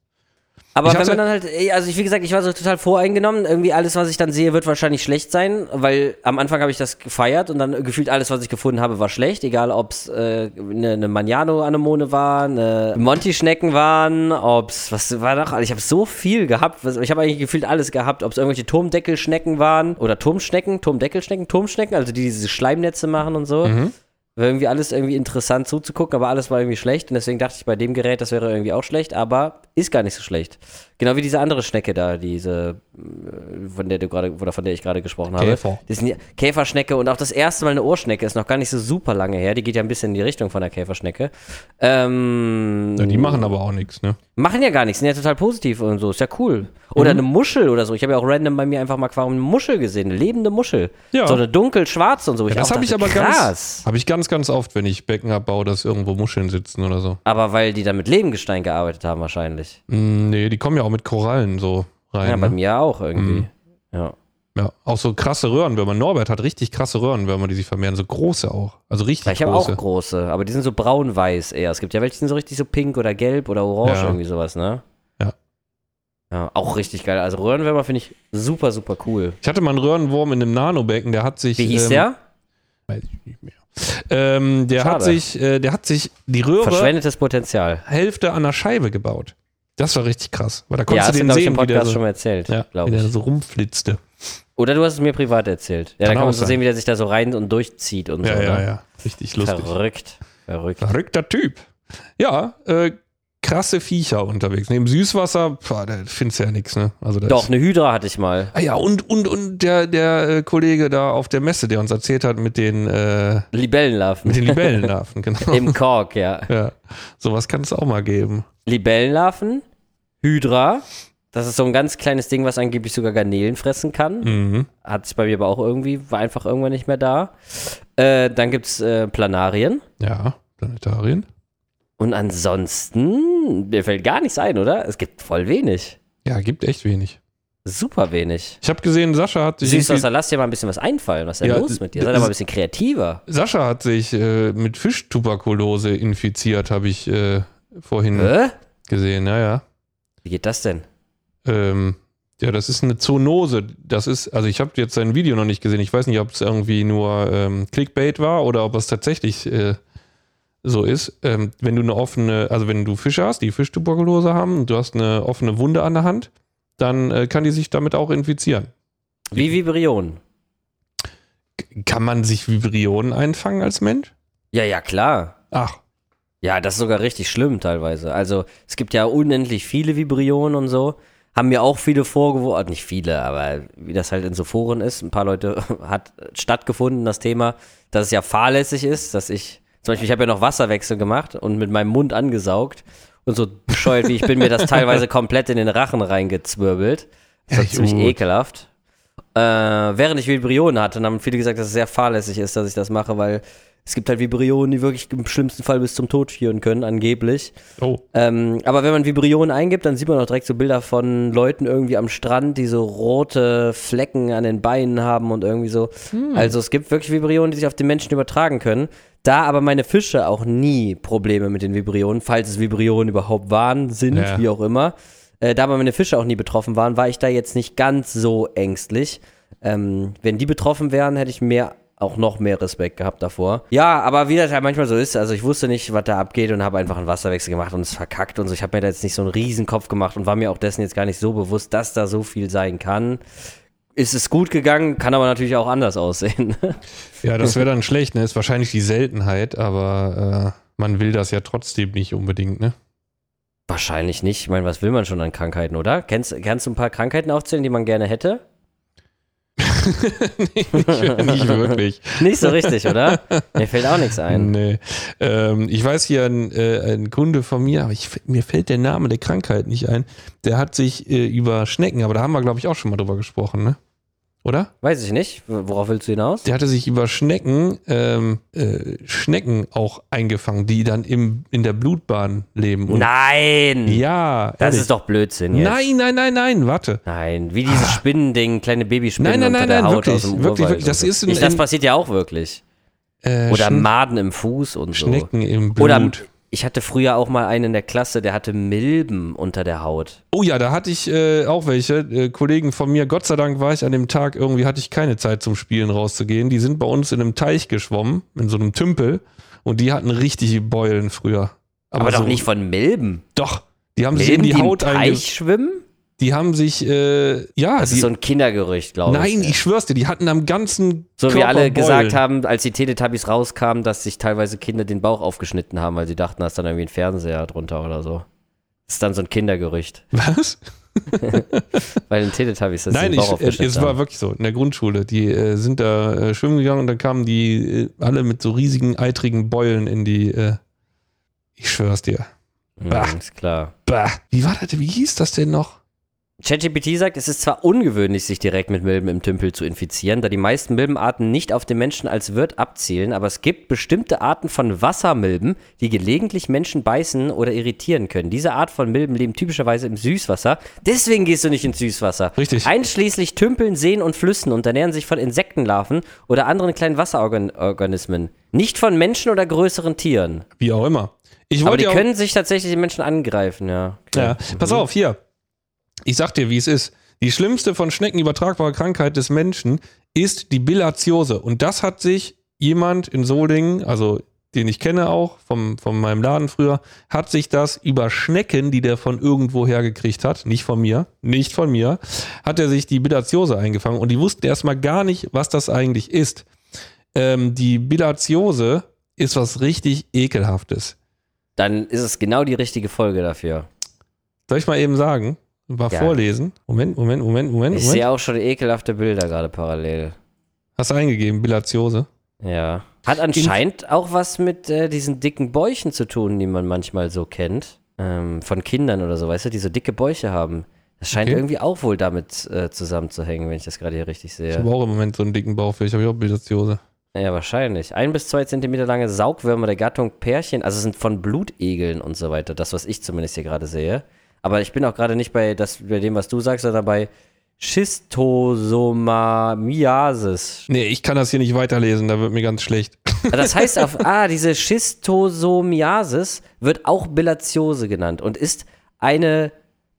Aber wenn man dann halt, also ich, wie gesagt, ich war so total voreingenommen. Irgendwie alles, was ich dann sehe, wird wahrscheinlich schlecht sein, weil am Anfang habe ich das gefeiert und dann gefühlt alles, was ich gefunden habe, war schlecht. Egal, ob es äh, eine, eine Maniano-Anemone war, eine Monty-Schnecken waren, ob es, was war noch? Ich habe so viel gehabt. Was, ich habe eigentlich gefühlt alles gehabt, ob es irgendwelche Turmdeckelschnecken waren oder Turmschnecken, Turmdeckelschnecken, Turmschnecken, also die diese Schleimnetze machen und so. Mhm. War irgendwie alles irgendwie interessant zuzugucken, aber alles war irgendwie schlecht. Und deswegen dachte ich bei dem Gerät, das wäre irgendwie auch schlecht, aber ist gar nicht so schlecht. Genau wie diese andere Schnecke da, diese, äh, von der du gerade, oder von der ich gerade gesprochen habe. Käfer. Das sind ja Käferschnecke und auch das erste Mal eine Ohrschnecke ist noch gar nicht so super lange her. Die geht ja ein bisschen in die Richtung von der Käferschnecke. Ähm, Ja, die machen aber auch nichts, ne? Machen ja gar nichts, sind ja total positiv und so, ist ja cool. Oder Mhm. eine Muschel oder so. Ich habe ja auch random bei mir einfach mal Aquarium eine Muschel gesehen, eine lebende Muschel. Ja. So eine dunkel-schwarze und so. Ja, das habe ich aber krass. ganz, habe ich ganz, ganz oft, wenn ich Becken abbaue, dass irgendwo Muscheln sitzen oder so. Aber weil die dann mit Lebengestein gearbeitet haben wahrscheinlich. Mm, nee, die kommen ja auch mit Korallen so rein. Ja, bei ne? mir auch irgendwie. Mhm. Ja. Ja, auch so krasse Röhrenwürmer. Norbert hat richtig krasse Röhrenwürmer, die sich vermehren. So große auch. Also richtig Ich habe große. auch große, aber die sind so braun-weiß eher. Es gibt ja welche, die sind so richtig so pink oder gelb oder orange, Ja. irgendwie sowas, ne? Ja. Ja, auch richtig geil. Also Röhrenwürmer finde ich super, super cool. Ich hatte mal einen Röhrenwurm in einem Nanobecken, der hat sich. Wie hieß ähm, der? Weiß ich nicht mehr. Ähm, der hat Schade. sich, äh, der hat sich die Röhre Verschwendetes Potenzial. Hälfte an der Scheibe gebaut. Das war richtig krass. Weil da Ja, konntest hast du du, den glaube ich, im sehen, Podcast so, schon mal erzählt, ja, glaube wie der ich. so rumflitzte. Oder du hast es mir privat erzählt. Ja, da Kann kann man auch so sein. sehen, wie der sich da so rein und durchzieht und Ja, so. ja, ne? ja. Richtig lustig. Verrückt. Verrückt. Verrückter Typ. Ja, äh, krasse Viecher unterwegs. Neben Süßwasser, pah, da findest du ja nichts, ne? Also da Doch, Ist, eine Hydra hatte ich mal. ah ja, und, und, und der, der äh, Kollege da auf der Messe, der uns erzählt hat mit den, äh, Libellenlarven. mit den Libellenlarven, genau. Im Kork, ja. ja, sowas kann es auch mal geben. Libellenlarven, Hydra. Das ist so ein ganz kleines Ding, was angeblich sogar Garnelen fressen kann. Mhm. Hat sich bei mir aber auch irgendwie, war einfach irgendwann nicht mehr da. Äh, dann gibt es äh, Planarien. Ja, Planetarien. Und ansonsten, mir fällt gar nichts ein, oder? Es gibt voll wenig. Ja, gibt echt wenig. Super wenig. Ich habe gesehen, Sascha hat sich. Süß, irgendwie- lass dir mal ein bisschen was einfallen. Was ist denn Ja, los mit dir? Sei doch mal ein bisschen kreativer. Sascha hat sich äh, mit Fischtuberkulose infiziert, habe ich äh, vorhin Hä? gesehen. Ja, ja. Wie geht das denn? Ähm, ja, das ist eine Zoonose. Das ist, also ich habe jetzt sein Video noch nicht gesehen. Ich weiß nicht, ob es irgendwie nur ähm, Clickbait war oder ob es tatsächlich äh, so ist. Ähm, wenn du eine offene, also wenn du Fische hast, die Fischtuberkulose haben, und du hast eine offene Wunde an der Hand, dann äh, kann die sich damit auch infizieren. Wie Vibrion. Kann man sich Vibrionen einfangen als Mensch? Ja, ja, klar. Ach, Ja, das ist sogar richtig schlimm teilweise. Also es gibt ja unendlich viele Vibrionen und so. Haben mir auch viele vorgeworfen, nicht viele, aber wie das halt in so Foren ist, ein paar Leute hat stattgefunden, das Thema, dass es ja fahrlässig ist, dass ich, zum Beispiel, ich habe ja noch Wasserwechsel gemacht und mit meinem Mund angesaugt und so bescheuert wie ich bin, mir das teilweise komplett in den Rachen reingezwirbelt. Das war Ja, ziemlich gut. ekelhaft. Äh, während ich Vibrionen hatte, dann haben viele gesagt, dass es sehr fahrlässig ist, dass ich das mache, weil es gibt halt Vibrionen, die wirklich im schlimmsten Fall bis zum Tod führen können, angeblich. oh. Ähm, aber wenn man Vibrionen eingibt, dann sieht man auch direkt so Bilder von Leuten irgendwie am Strand, die so rote Flecken an den Beinen haben und irgendwie so. Also es gibt wirklich Vibrionen, die sich auf den Menschen übertragen können. Da aber meine Fische auch nie Probleme mit den Vibrionen, falls es Vibrionen überhaupt waren, sind, Ja. wie auch immer. Äh, da aber meine Fische auch nie betroffen waren, war ich da jetzt nicht ganz so ängstlich. Ähm, wenn die betroffen wären, hätte ich mehr auch noch mehr Respekt gehabt davor. Ja, aber wie das halt manchmal so ist, also ich wusste nicht, was da abgeht und habe einfach einen Wasserwechsel gemacht und es verkackt und so. Ich habe mir da jetzt nicht so einen riesen Kopf gemacht und war mir auch dessen jetzt gar nicht so bewusst, dass da so viel sein kann. Ist es gut gegangen, kann aber natürlich auch anders aussehen. Ja, das wäre dann schlecht, ne? Ist wahrscheinlich die Seltenheit, aber äh, man will das ja trotzdem nicht unbedingt, ne? Wahrscheinlich nicht. Ich meine, was will man schon an Krankheiten, oder? Kennst, kannst du ein paar Krankheiten aufzählen, die man gerne hätte? Nicht, nicht wirklich. Nicht so richtig, oder? Mir fällt auch nichts ein. Nee. Ähm, ich weiß hier ein, äh, ein Kunde von mir, aber ich, mir fällt der Name der Krankheit nicht ein. Der hat sich äh, über Schnecken, aber da haben wir, glaube ich, auch schon mal drüber gesprochen, ne? Oder? Weiß ich nicht. Worauf willst du hinaus? Der hatte sich über Schnecken, ähm, äh, Schnecken auch eingefangen, die dann im, in der Blutbahn leben. Und Nein! Ja, Das ehrlich. ist doch Blödsinn jetzt. Nein, nein, nein, nein, warte. Nein, wie dieses Spinnending, kleine Babyspinnen Nein, nein, unter nein, der nein, Haut wirklich, aus dem wirklich, Urwald wirklich, das ist in- ich, Das passiert ja auch wirklich. Äh, Oder Schn- Maden im Fuß und so. Schnecken im Blut. Oder ich hatte früher auch mal einen in der Klasse, der hatte Milben unter der Haut. Oh ja, da hatte ich äh, auch welche. Äh, Kollegen von mir, Gott sei Dank war ich an dem Tag, irgendwie hatte ich keine Zeit zum Spielen rauszugehen. Die sind bei uns in einem Teich geschwommen, in so einem Tümpel. Und die hatten richtige Beulen früher. Aber, doch so- nicht von Milben. Doch. Die haben sich in Milben, die die im Haut einge... Teich schwimmen? Die haben sich, äh, ja, Das die, ist so ein Kindergerücht, glaube ich. nein, ich schwör's dir, die hatten am ganzen So wie Körper alle gesagt Beulen. haben, als die Teletubbies rauskamen, dass sich teilweise Kinder den Bauch aufgeschnitten haben, weil sie dachten, da ist dann irgendwie ein Fernseher drunter oder so. Das ist dann so ein Kindergerücht. Was? Bei den Teletubbies, sie Nein, den Bauch ich, äh, es war wirklich so. In der Grundschule. Die äh, sind da äh, schwimmen gegangen und dann kamen die äh, alle mit so riesigen, eitrigen Beulen in die. Äh, ich schwör's dir. Bah. Mhm, ist klar. Bah. Wie war das? Wie hieß das denn noch? ChatGPT sagt, es ist zwar ungewöhnlich, sich direkt mit Milben im Tümpel zu infizieren, da die meisten Milbenarten nicht auf den Menschen als Wirt abzielen, aber es gibt bestimmte Arten von Wassermilben, die gelegentlich Menschen beißen oder irritieren können. Diese Art von Milben leben typischerweise im Süßwasser. Deswegen gehst du nicht ins Süßwasser. Richtig. Einschließlich Tümpeln, Seen und Flüssen und ernähren sich von Insektenlarven oder anderen kleinen Wasserorganismen. Nicht von Menschen oder größeren Tieren. Wie auch immer. Ich Aber die können sich tatsächlich den Menschen angreifen, ja. Ja, pass auf, hier. Ich sag dir, wie es ist. Die schlimmste von Schnecken übertragbare Krankheit des Menschen ist die Bilharziose. Und das hat sich jemand in Solingen, also den ich kenne auch, vom, von meinem Laden früher, hat sich das über Schnecken, die der von irgendwo hergekriegt hat, nicht von mir, nicht von mir, hat er sich die Bilharziose eingefangen. Und die wussten erstmal gar nicht, was das eigentlich ist. Ähm, die Bilharziose ist was richtig ekelhaftes. Dann ist es genau die richtige Folge dafür. Soll ich mal eben sagen? Mal Ja. vorlesen. Moment, Moment, Moment, Moment. Ich sehe auch schon ekelhafte Bilder gerade parallel. Hast du eingegeben, Bilatiose? Ja. Hat anscheinend auch was mit äh, diesen dicken Bäuchen zu tun, die man manchmal so kennt. Ähm, von Kindern oder so, weißt du, die so dicke Bäuche haben. Das scheint Okay. irgendwie auch wohl damit äh, zusammenzuhängen, wenn ich das gerade hier richtig Ich sehe. habe auch im Moment so einen dicken Bauch, vielleicht habe ich auch Bilatiose. Ja, wahrscheinlich. Ein bis zwei Zentimeter lange Saugwürmer der Gattung Pärchen, also sind von Blutegeln und so weiter, das, was ich zumindest hier gerade sehe. Aber ich bin auch gerade nicht bei, das, bei dem, was du sagst, sondern bei Schistosomiasis. Nee, ich kann das hier nicht weiterlesen, da wird mir ganz schlecht. Das heißt auf, ah, diese Schistosomiasis wird auch Bilatiose genannt und ist eine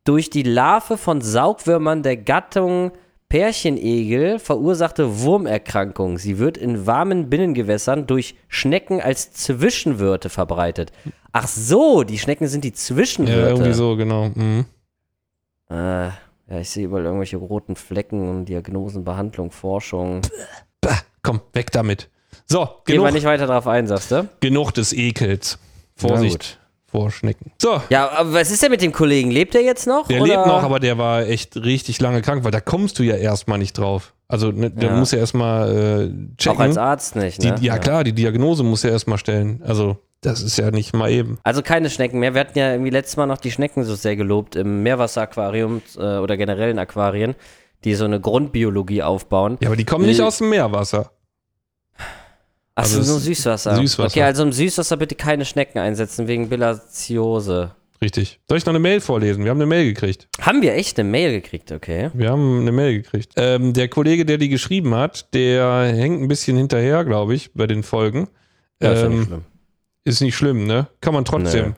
durch die Larve von Saugwürmern der Gattung Pärchenegel verursachte Wurmerkrankung. Sie wird in warmen Binnengewässern durch Schnecken als Zwischenwirte verbreitet. Ach so, die Schnecken sind die Zwischenwirte. Ja, irgendwie so, genau. Mhm. Äh, ja, ich sehe überall irgendwelche roten Flecken und Diagnosen, Behandlung, Forschung. Bah, komm, weg damit. So, Gehen wir genug, nicht weiter drauf ein, sagst du? genug des Ekels. Vorsicht vor Schnecken. So, Ja, aber was ist denn mit dem Kollegen? Lebt er jetzt noch? der oder? lebt noch, aber der war echt richtig lange krank, weil da kommst du ja erstmal nicht drauf. Also, ne, der Ja. muss ja erstmal äh, checken. Auch als Arzt nicht, die, ne? ja, klar, die Diagnose muss er erstmal stellen. Also, das ist ja nicht mal eben. Also keine Schnecken mehr. Wir hatten ja irgendwie letztes Mal noch die Schnecken so sehr gelobt im Meerwasseraquarium äh, oder generellen Aquarien, die so eine Grundbiologie aufbauen. Ja, aber die kommen nicht Nee. aus dem Meerwasser. Achso, Also nur Süßwasser. Süßwasser. Okay, also im Süßwasser bitte keine Schnecken einsetzen wegen Bilatiose. Richtig. Soll ich noch eine Mail vorlesen? Wir haben eine Mail gekriegt. Haben wir echt eine Mail gekriegt, okay. Wir haben eine Mail gekriegt. Ähm, der Kollege, der die geschrieben hat, der hängt ein bisschen hinterher, glaube ich, bei den Folgen. Ja, ist ja nicht Ähm, schlimm. Ist nicht schlimm, ne? Kann man trotzdem. Nee.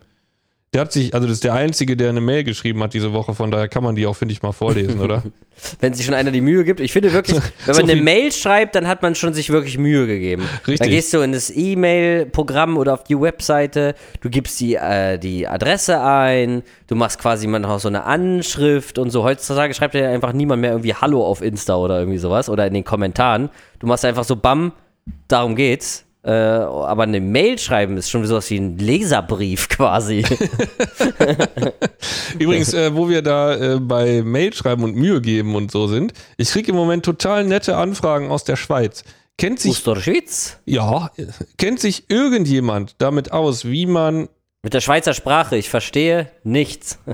Der hat sich, also das ist der Einzige, der eine Mail geschrieben hat diese Woche, von daher kann man die auch, finde ich, mal vorlesen, oder? Wenn sich schon einer die Mühe gibt. Ich finde wirklich, wenn so man eine viel- Mail schreibt, dann hat man schon sich wirklich Mühe gegeben. Richtig. Dann gehst du in das E-Mail-Programm oder auf die Webseite, du gibst die, äh, die Adresse ein, du machst quasi mal noch so eine Anschrift und so. Heutzutage schreibt ja einfach niemand mehr irgendwie Hallo auf Insta oder irgendwie sowas oder in den Kommentaren. Du machst einfach so Bam, darum geht's. Äh, aber eine Mail schreiben ist schon sowas wie ein Leserbrief quasi. Übrigens, äh, wo wir da äh, bei Mail schreiben und Mühe geben und so sind, ich kriege im Moment total nette Anfragen aus der Schweiz. Kennt sich, Osterschwitz? ja, kennt sich irgendjemand damit aus, wie man Mit der Schweizer Sprache, ich verstehe nichts.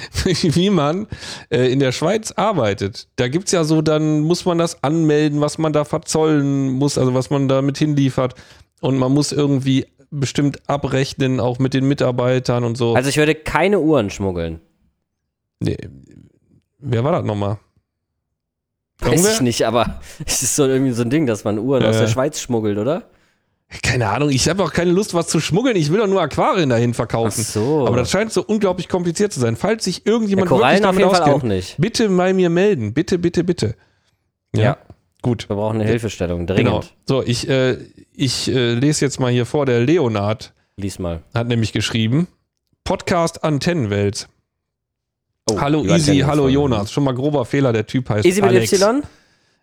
wie man äh, in der Schweiz arbeitet. Da gibt es ja so, dann muss man das anmelden, was man da verzollen muss, also was man da mit hinliefert. Und man muss irgendwie bestimmt abrechnen, auch mit den Mitarbeitern und so. Also ich würde keine Uhren schmuggeln. nee. Wer war das nochmal? Weiß Irgendwer? ich nicht, aber es ist so irgendwie so ein Ding, dass man Uhren aus Äh. der Schweiz schmuggelt, oder? Keine Ahnung, ich habe auch keine Lust, was zu schmuggeln. Ich will doch nur Aquarien dahin Ach verkaufen. so. Aber das scheint so unglaublich kompliziert zu sein. Falls sich ja, irgendjemand wirklich Korallen auf damit auskennt, auch nicht. bitte bei mir melden. Bitte, bitte, bitte. Ja. Gut. Wir brauchen eine Hilfestellung, Genau. dringend. So, ich, äh, ich äh, lese jetzt mal hier vor. Der Leonard Lies mal. hat nämlich geschrieben: Podcast Antennenwelt. Oh, hallo Easy, hallo Jonas. Schon mal grober Fehler, der Typ heißt Easy mit Alex. Y?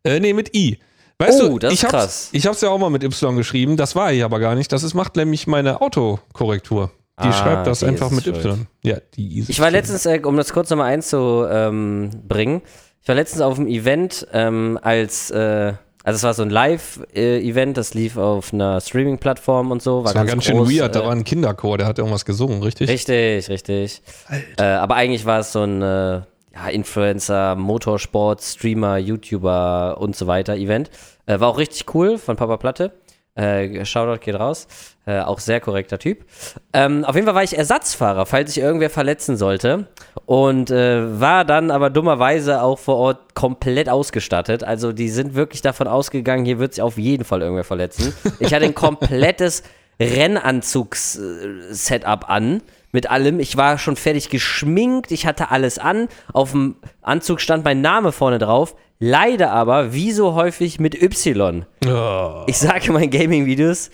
Äh, nee, mit I. Weißt Oh, du, das ist ich hab's, krass. Ich hab's ja auch mal mit Y geschrieben, das war ich aber gar nicht. Das ist, macht nämlich meine Autokorrektur. Die Ah, schreibt das die einfach ist mit schuld. Y. Ja, die ist Ich war letztens, äh, um das kurz nochmal einzubringen, ich war letztens auf einem Event ähm, als, äh, also es war so ein Live-Event, das lief auf einer Streaming-Plattform und so. War Das war ganz, ganz schön groß, weird, da äh, war ein Kinderchor, der hat irgendwas gesungen, richtig? Richtig, richtig. Äh, aber eigentlich war es so ein äh, ja, Influencer, Motorsport, Streamer, YouTuber und so weiter Event. Äh, war auch richtig cool von Papa Platte. Äh, Shoutout geht raus. Äh, auch sehr korrekter Typ. Ähm, auf jeden Fall war ich Ersatzfahrer, falls sich irgendwer verletzen sollte. Und äh, war dann aber dummerweise auch vor Ort komplett ausgestattet. Also die sind wirklich davon ausgegangen, hier wird sich auf jeden Fall irgendwer verletzen. Ich hatte ein komplettes Rennanzugs-Setup an. Mit allem. Ich war schon fertig geschminkt. Ich hatte alles an. Auf dem Anzug stand mein Name vorne drauf. Leider aber, wie so häufig, mit Y. Oh. Ich sage in meinen Gaming-Videos,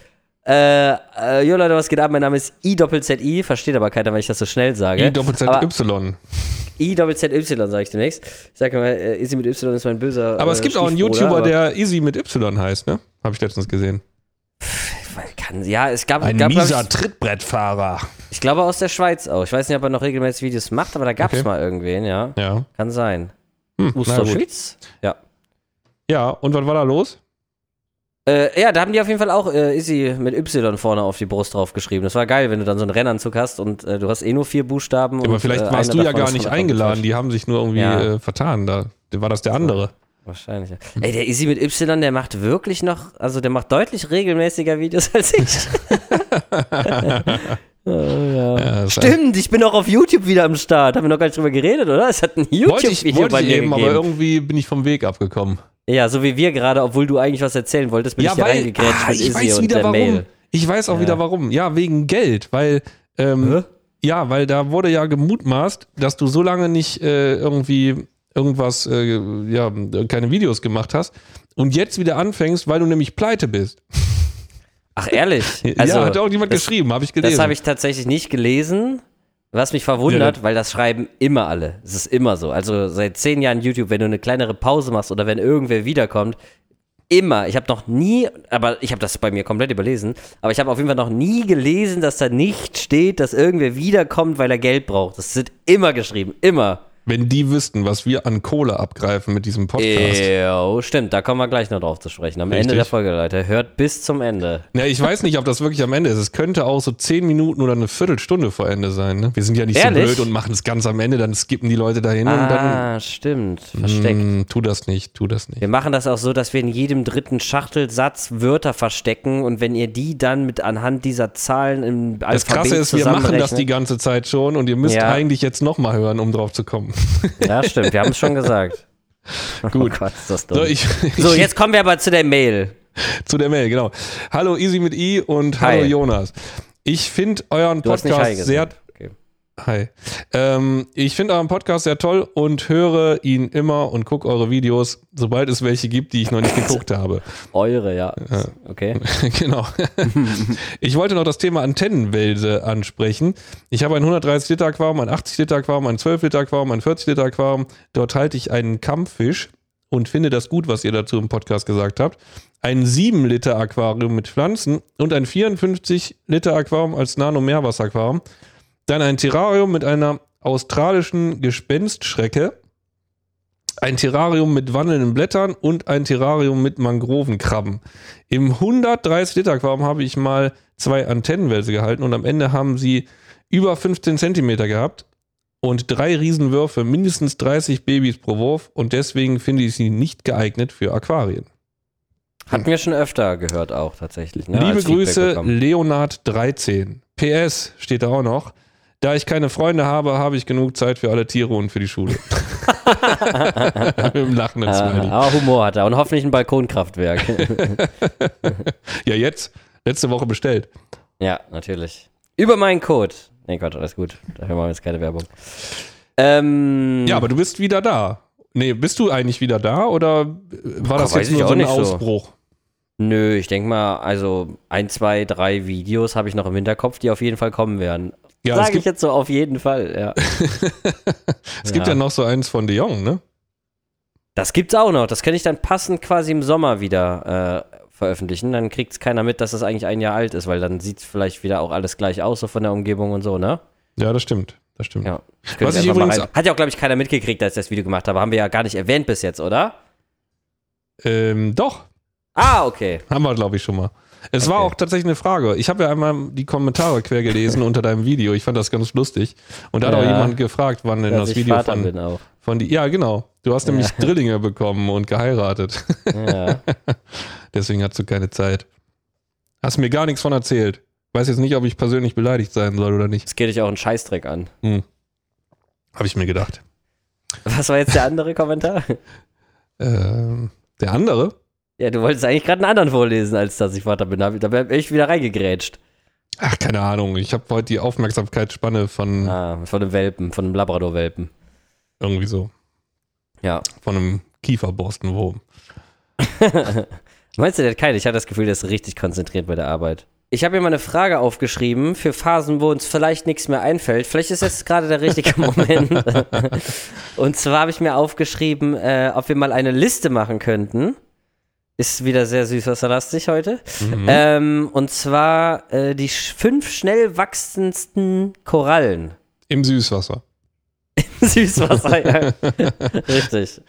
äh, äh, jo Leute, was geht ab? Mein Name ist I-Doppel-Z-I. Versteht aber keiner, wenn ich das so schnell sage. I Doppel Z Aber Y. I-Doppel-Z-Y sage ich demnächst. Ich sage immer, äh, Easy mit Y ist mein böser Aber es äh, gibt auch einen YouTuber, der Easy mit Y heißt, ne? Habe ich letztens gesehen. Kann, ja, es gab, Ein gab mieser ich, Trittbrettfahrer. ich glaube aus der Schweiz auch. Ich weiß nicht, ob er noch regelmäßig Videos macht, aber da gab es Okay. mal irgendwen, ja. Ja. Kann sein. Hm. Osterschwitz? Ja. Ja, und was war da los? Äh, ja, da haben die auf jeden Fall auch äh, Izzy mit Y vorne auf die Brust drauf geschrieben. Das war geil, wenn du dann so einen Rennanzug hast und äh, du hast eh nur vier Buchstaben. aber und, vielleicht äh, warst du ja gar nicht eingeladen. Die haben sich nur irgendwie Ja. äh, vertan. Da war das der andere. Wahrscheinlich. Ja. Ey, der Izzy mit Y, der macht wirklich noch, also der macht deutlich regelmäßiger Videos als ich. Ja, das Stimmt, ich bin auch auf YouTube wieder am Start. Haben wir noch gar nicht drüber geredet, oder? Es hat ein YouTube-Video bei ich mir eben, aber gegeben. irgendwie bin ich vom Weg abgekommen. Ja, so wie wir gerade, obwohl du eigentlich was erzählen wolltest, bin ich hier reingegrätscht ah, mit ich Izzy weiß wieder der warum. Mail. Ich weiß auch Ja. wieder warum. Ja, wegen Geld, weil ähm, ja, weil da wurde ja gemutmaßt, dass du so lange nicht äh, irgendwie irgendwas, äh, ja, keine Videos gemacht hast und jetzt wieder anfängst, weil du nämlich pleite bist. Ach, ehrlich? Also, ja, hat auch jemand das, geschrieben, habe ich gelesen. Das habe ich tatsächlich nicht gelesen. Was mich verwundert, weil das schreiben immer alle. Es ist immer so. Also seit zehn Jahren YouTube, wenn du eine kleinere Pause machst oder wenn irgendwer wiederkommt, immer. Ich habe noch nie, aber ich habe das bei mir komplett überlesen, aber ich habe auf jeden Fall noch nie gelesen, dass da nicht steht, dass irgendwer wiederkommt, weil er Geld braucht. Das wird immer geschrieben. Immer. Wenn die wüssten, was wir an Kohle abgreifen mit diesem Podcast. Jo, stimmt, da kommen wir gleich noch drauf zu sprechen. Am Ende Richtig. der Folge, Leute. Hört bis zum Ende. Ja, ich weiß nicht, ob das wirklich am Ende ist. Es könnte auch so zehn Minuten oder eine Viertelstunde vor Ende sein. Ne? Wir sind ja nicht Ehrlich? so blöd und machen es ganz am Ende, dann skippen die Leute dahin und dann. Ah, stimmt. Versteckt. Mm, tu das nicht, tu das nicht. Wir machen das auch so, dass wir in jedem dritten Schachtelsatz Wörter verstecken und wenn ihr die dann mit anhand dieser Zahlen im Alphabet Das Krasse ist, wir machen das die ganze Zeit schon und ihr müsst Ja. eigentlich jetzt nochmal hören, um drauf zu kommen. Ja, stimmt, wir haben es schon gesagt. Gut. Oh Gott, ist das dumm. So, ich, So, jetzt kommen wir aber zu der Mail. zu der Mail, genau. Hallo Easy mit I und Hi. hallo Jonas. Ich finde euren Podcast sehr. Hi. Ähm, ich finde euren Podcast sehr toll und höre ihn immer und gucke eure Videos, sobald es welche gibt, die ich noch nicht geguckt habe. Eure, ja. Okay. genau. ich wollte noch das Thema Antennenwälse ansprechen. Ich habe ein 130 Liter Aquarium, ein 80 Liter Aquarium, ein 12 Liter Aquarium, ein 40 Liter Aquarium. Dort halte ich einen Kampffisch und finde das gut, was ihr dazu im Podcast gesagt habt. Ein 7 Liter Aquarium mit Pflanzen und ein 54 Liter Aquarium als Nano-Meerwasseraquarium. Dann ein Terrarium mit einer australischen Gespenstschrecke, ein Terrarium mit wandelnden Blättern und ein Terrarium mit Mangrovenkrabben. Im 130 Liter Aquarium habe ich mal zwei Antennenwälse gehalten und am Ende haben sie über 15 Zentimeter gehabt und drei Riesenwürfe, mindestens 30 Babys pro Wurf und deswegen finde ich sie nicht geeignet für Aquarien. Hatten wir schon öfter gehört auch tatsächlich. Ne? Liebe Grüße, bekommen. Leonard13. PS steht da auch noch. Da ich keine Freunde habe, habe ich genug Zeit für alle Tiere und für die Schule. Mit dem lachenden Smiley. Ah, Humor hat er und hoffentlich ein Balkonkraftwerk. Ja, jetzt, letzte Woche bestellt. ja, natürlich. Über meinen Code. Nee, Gott, alles gut. Da hören wir jetzt keine Werbung. Ähm, Ja, aber du bist wieder da. Nee, bist du eigentlich wieder da oder war das jetzt nur so ein nicht so. Ausbruch? Nö, ich denke mal, also ein, zwei, drei Videos habe ich noch im Hinterkopf, die auf jeden Fall kommen werden. Ja, es Sage ich gibt, jetzt so auf jeden Fall, ja. es gibt ja noch so eins von De Jong, ne? Das gibt's auch noch. Das könnte ich dann passend quasi im Sommer wieder äh, veröffentlichen. Dann kriegt's keiner mit, dass das eigentlich ein Jahr alt ist, weil dann sieht's vielleicht wieder auch alles gleich aus, so von der Umgebung und so, ne? Ja, das stimmt. Das stimmt. Ja. Was ich übrigens- Hat ja auch, glaube ich, keiner mitgekriegt, als ich das Video gemacht habe. Haben wir ja gar nicht erwähnt bis jetzt, oder? Ähm, doch, Ah, okay. haben wir, glaube ich, schon mal. Es war Okay. auch tatsächlich eine Frage. Ich habe ja einmal die Kommentare quer gelesen unter deinem Video. Ich fand das ganz lustig. Und da hat Ja. auch jemand gefragt, wann denn das Video Vater von, von die. Ja, genau. Du hast nämlich Drillinge bekommen und geheiratet. Ja. Deswegen hast du keine Zeit. Hast mir gar nichts von erzählt. Weiß jetzt nicht, ob ich persönlich beleidigt sein soll oder nicht. Das geht dich auch einen Scheißdreck an. Habe ich mir gedacht. Was war jetzt der andere Kommentar? Ähm, der andere? Ja, du wolltest eigentlich gerade einen anderen vorlesen, als dass ich Vater bin. Da da bin ich wieder reingegrätscht. Ach, keine Ahnung. Ich habe heute die Aufmerksamkeitsspanne von Ah, von einem Welpen, von einem Labrador-Welpen. irgendwie so, Ja. von einem Kieferborstenwurm. Meinst du, der hat keine? Ich hatte das Gefühl, der ist richtig konzentriert bei der Arbeit. Ich habe mir mal eine Frage aufgeschrieben für Phasen, wo uns vielleicht nichts mehr einfällt. Vielleicht ist jetzt gerade der richtige Moment. Und zwar habe ich mir aufgeschrieben, äh, ob wir mal eine Liste machen könnten. Ist wieder sehr süßwasserlastig heute. Mhm. Ähm, und zwar äh, die sch fünf schnell wachsendsten Korallen. Im Süßwasser. Süßwasser, ja. Richtig.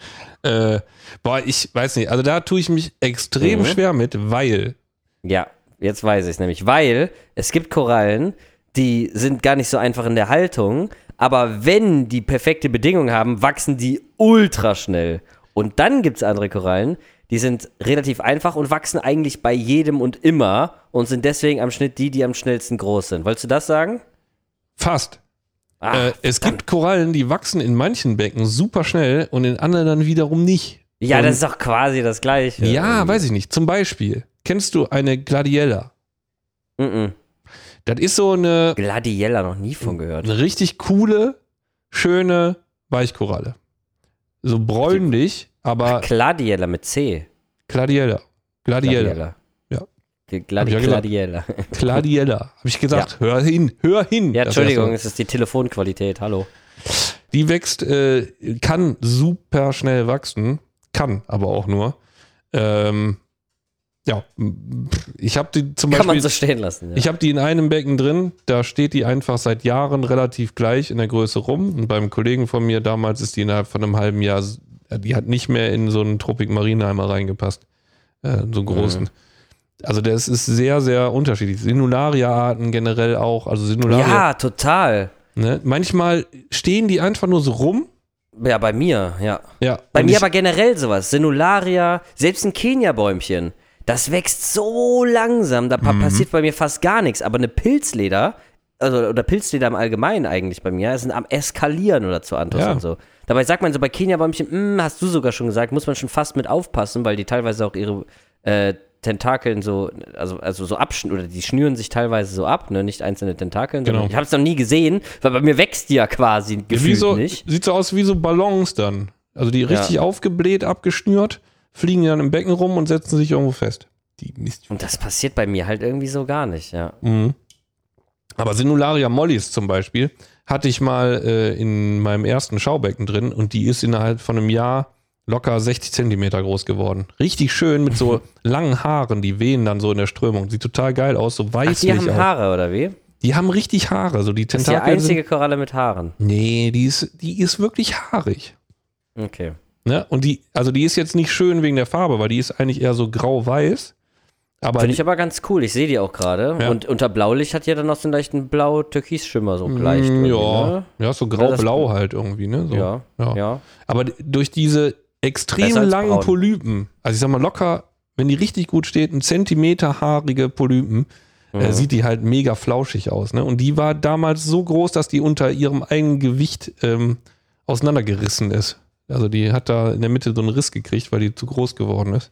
Äh, boah, ich weiß nicht. Also da tue ich mich extrem Mhm. schwer mit, weil Ja, jetzt weiß ich es nämlich. Weil es gibt Korallen, die sind gar nicht so einfach in der Haltung, aber wenn die perfekte Bedingungen haben, wachsen die ultra schnell. Und dann gibt es andere Korallen, die sind relativ einfach und wachsen eigentlich bei jedem und immer und sind deswegen am Schnitt die, die am schnellsten groß sind. Wolltest du das sagen? Fast. Ah, äh, es gibt Korallen, die wachsen in manchen Becken super schnell und in anderen dann wiederum nicht. ja, und- das ist doch quasi das Gleiche. Ja, weiß ich nicht. Zum Beispiel, kennst du eine Gladiella? Mhm. Das ist so eine, Gladiella noch nie von gehört. eine richtig coole, schöne Weichkoralle. So bräunlich, aber Gladiella mit C. Gladiella. Gladiella. Ja. Ja Gladi gesagt. Gladiella. Gladiella. Habe ich gesagt, hör hin, hör hin. Ja, Entschuldigung, es ist die Telefonqualität. Hallo. Die wächst, äh, kann super schnell wachsen, kann aber auch nur. Ähm, ja, ich habe die zum Kann man Beispiel, so stehen lassen. Ja. ich habe die in einem Becken drin, da steht die einfach seit Jahren relativ gleich in der Größe rum. Und beim Kollegen von mir damals ist die innerhalb von einem halben Jahr, die hat nicht mehr in so einen Tropik Marineheimer reingepasst. Äh, so einen großen. Mhm. Also das ist sehr, sehr unterschiedlich. Sinularia-Arten generell auch. Also Sinularia. ja, total. Ne? Manchmal stehen die einfach nur so rum. Ja, bei mir, ja. Ja, Bei mir aber generell sowas. Sinularia, selbst ein Kenia-Bäumchen. Das wächst so langsam, da pa Mhm. passiert bei mir fast gar nichts. Aber eine Pilzleder, also oder Pilzleder im Allgemeinen eigentlich bei mir, sind am Eskalieren oder zu Antos Ja. und so. Dabei sagt man so bei Kenia-Bäumchen, hm, hast du sogar schon gesagt, muss man schon fast mit aufpassen, weil die teilweise auch ihre äh, Tentakeln so, also, also so abschnüren, oder die schnüren sich teilweise so ab, ne, nicht einzelne Tentakeln. sondern- Genau. Ich habe es noch nie gesehen, weil bei mir wächst die ja quasi gefühlt so, nicht. Sieht so aus wie so Ballons dann. Also die richtig aufgebläht, abgeschnürt, fliegen dann im Becken rum und setzen sich irgendwo fest. Die Mist. Und das passiert bei mir halt irgendwie so gar nicht, ja. Mhm. Aber Sinularia mollis zum Beispiel hatte ich mal äh, in meinem ersten Schaubecken drin und die ist innerhalb von einem Jahr locker 60 Zentimeter groß geworden. Richtig schön mit so langen Haaren, die wehen dann so in der Strömung. Sieht total geil aus, so Ach, weißlich die haben auch. Haare, oder wie? Die haben richtig Haare, so die Das ist die Tentakel einzige sind, Koralle mit Haaren. Nee, die ist, die ist wirklich haarig. Okay. Ne? Und die, also die ist jetzt nicht schön wegen der Farbe, weil die ist eigentlich eher so grau-weiß. Aber Finde ich aber ganz cool. Ich sehe die auch gerade. Ja. Und unter Blaulicht hat ja dann noch so einen leichten blau-türkis-Schimmer, so leicht. Mm, ja, Ne? ja, so grau-blau halt irgendwie, ne? So. Ja, ja. ja. Aber durch diese extrem langen braun. Polypen, also ich sag mal locker, wenn die richtig gut steht, ein Zentimeter haarige Polypen, äh, Mhm. sieht die halt mega flauschig aus. Ne? Und die war damals so groß, dass die unter ihrem eigenen Gewicht ähm, auseinandergerissen ist. Also die hat da in der Mitte so einen Riss gekriegt, weil die zu groß geworden ist.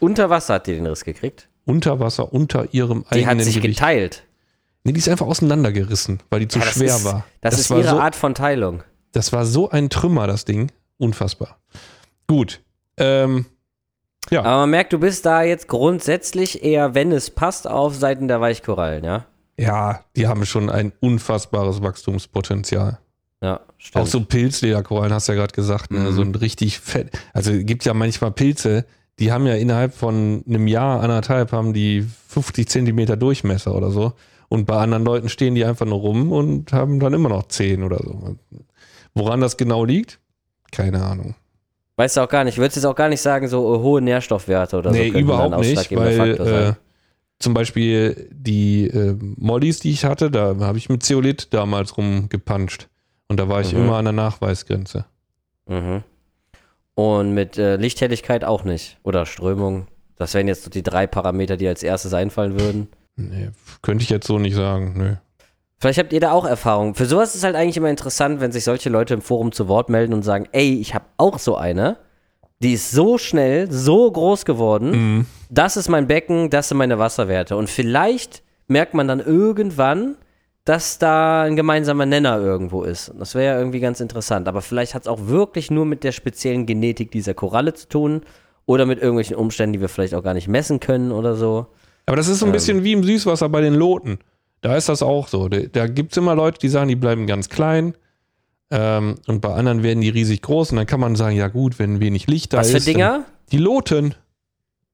Unter Wasser hat die den Riss gekriegt. Unter Wasser, unter ihrem Die eigenen hat sich Gewicht. geteilt. Nee, die ist einfach auseinandergerissen, weil die zu Ja, das schwer ist, war. Das, ist war ihre so, Art von Teilung. Das war so ein Trümmer, das Ding. Unfassbar. Gut. Ähm, Aber man merkt, du bist da jetzt grundsätzlich eher, wenn es passt, auf Seiten der Weichkorallen, ja? ja, die haben schon ein unfassbares Wachstumspotenzial. Ja, stimmt. Auch so Pilzlederkorallen, hast du ja gerade gesagt, ne? Mhm. so ein richtig fett. Also es gibt ja manchmal Pilze, die haben ja innerhalb von einem Jahr, anderthalb, haben die 50 Zentimeter Durchmesser oder so. Und bei anderen Leuten stehen die einfach nur rum und haben dann immer noch 10 oder so. Woran das genau liegt? Keine Ahnung. Weißt du auch gar nicht. Ich würde jetzt auch gar nicht sagen, so äh, hohe Nährstoffwerte oder so. nee, könnten dann überhaupt nicht, weil äh, zum Beispiel die äh, Mollys, die ich hatte, da habe ich mit Zeolit damals rumgepanscht. Und da war ich Mhm. immer an der Nachweisgrenze. Mhm. Und mit äh, Lichthelligkeit auch nicht. Oder Strömung. Das wären jetzt so die drei Parameter, die als erstes einfallen würden. Nee, könnte ich jetzt so nicht sagen. Nö. Vielleicht habt ihr da auch Erfahrung. Für sowas ist halt eigentlich immer interessant, wenn sich solche Leute im Forum zu Wort melden und sagen, ey, ich habe auch so eine. Die ist so schnell, so groß geworden. Mhm. Das ist mein Becken, das sind meine Wasserwerte. Und vielleicht merkt man dann irgendwann, dass da ein gemeinsamer Nenner irgendwo ist. Das wäre ja irgendwie ganz interessant. Aber vielleicht hat es auch wirklich nur mit der speziellen Genetik dieser Koralle zu tun oder mit irgendwelchen Umständen, die wir vielleicht auch gar nicht messen können oder so. Aber das ist so ein bisschen wie im Süßwasser bei den Loten. Da ist das auch so. Da, gibt es immer Leute, die sagen, die bleiben ganz klein. Ähm, und bei anderen werden die riesig groß. Und dann kann man sagen, ja gut, wenn wenig Licht da Was ist. für Dinger? Die Loten.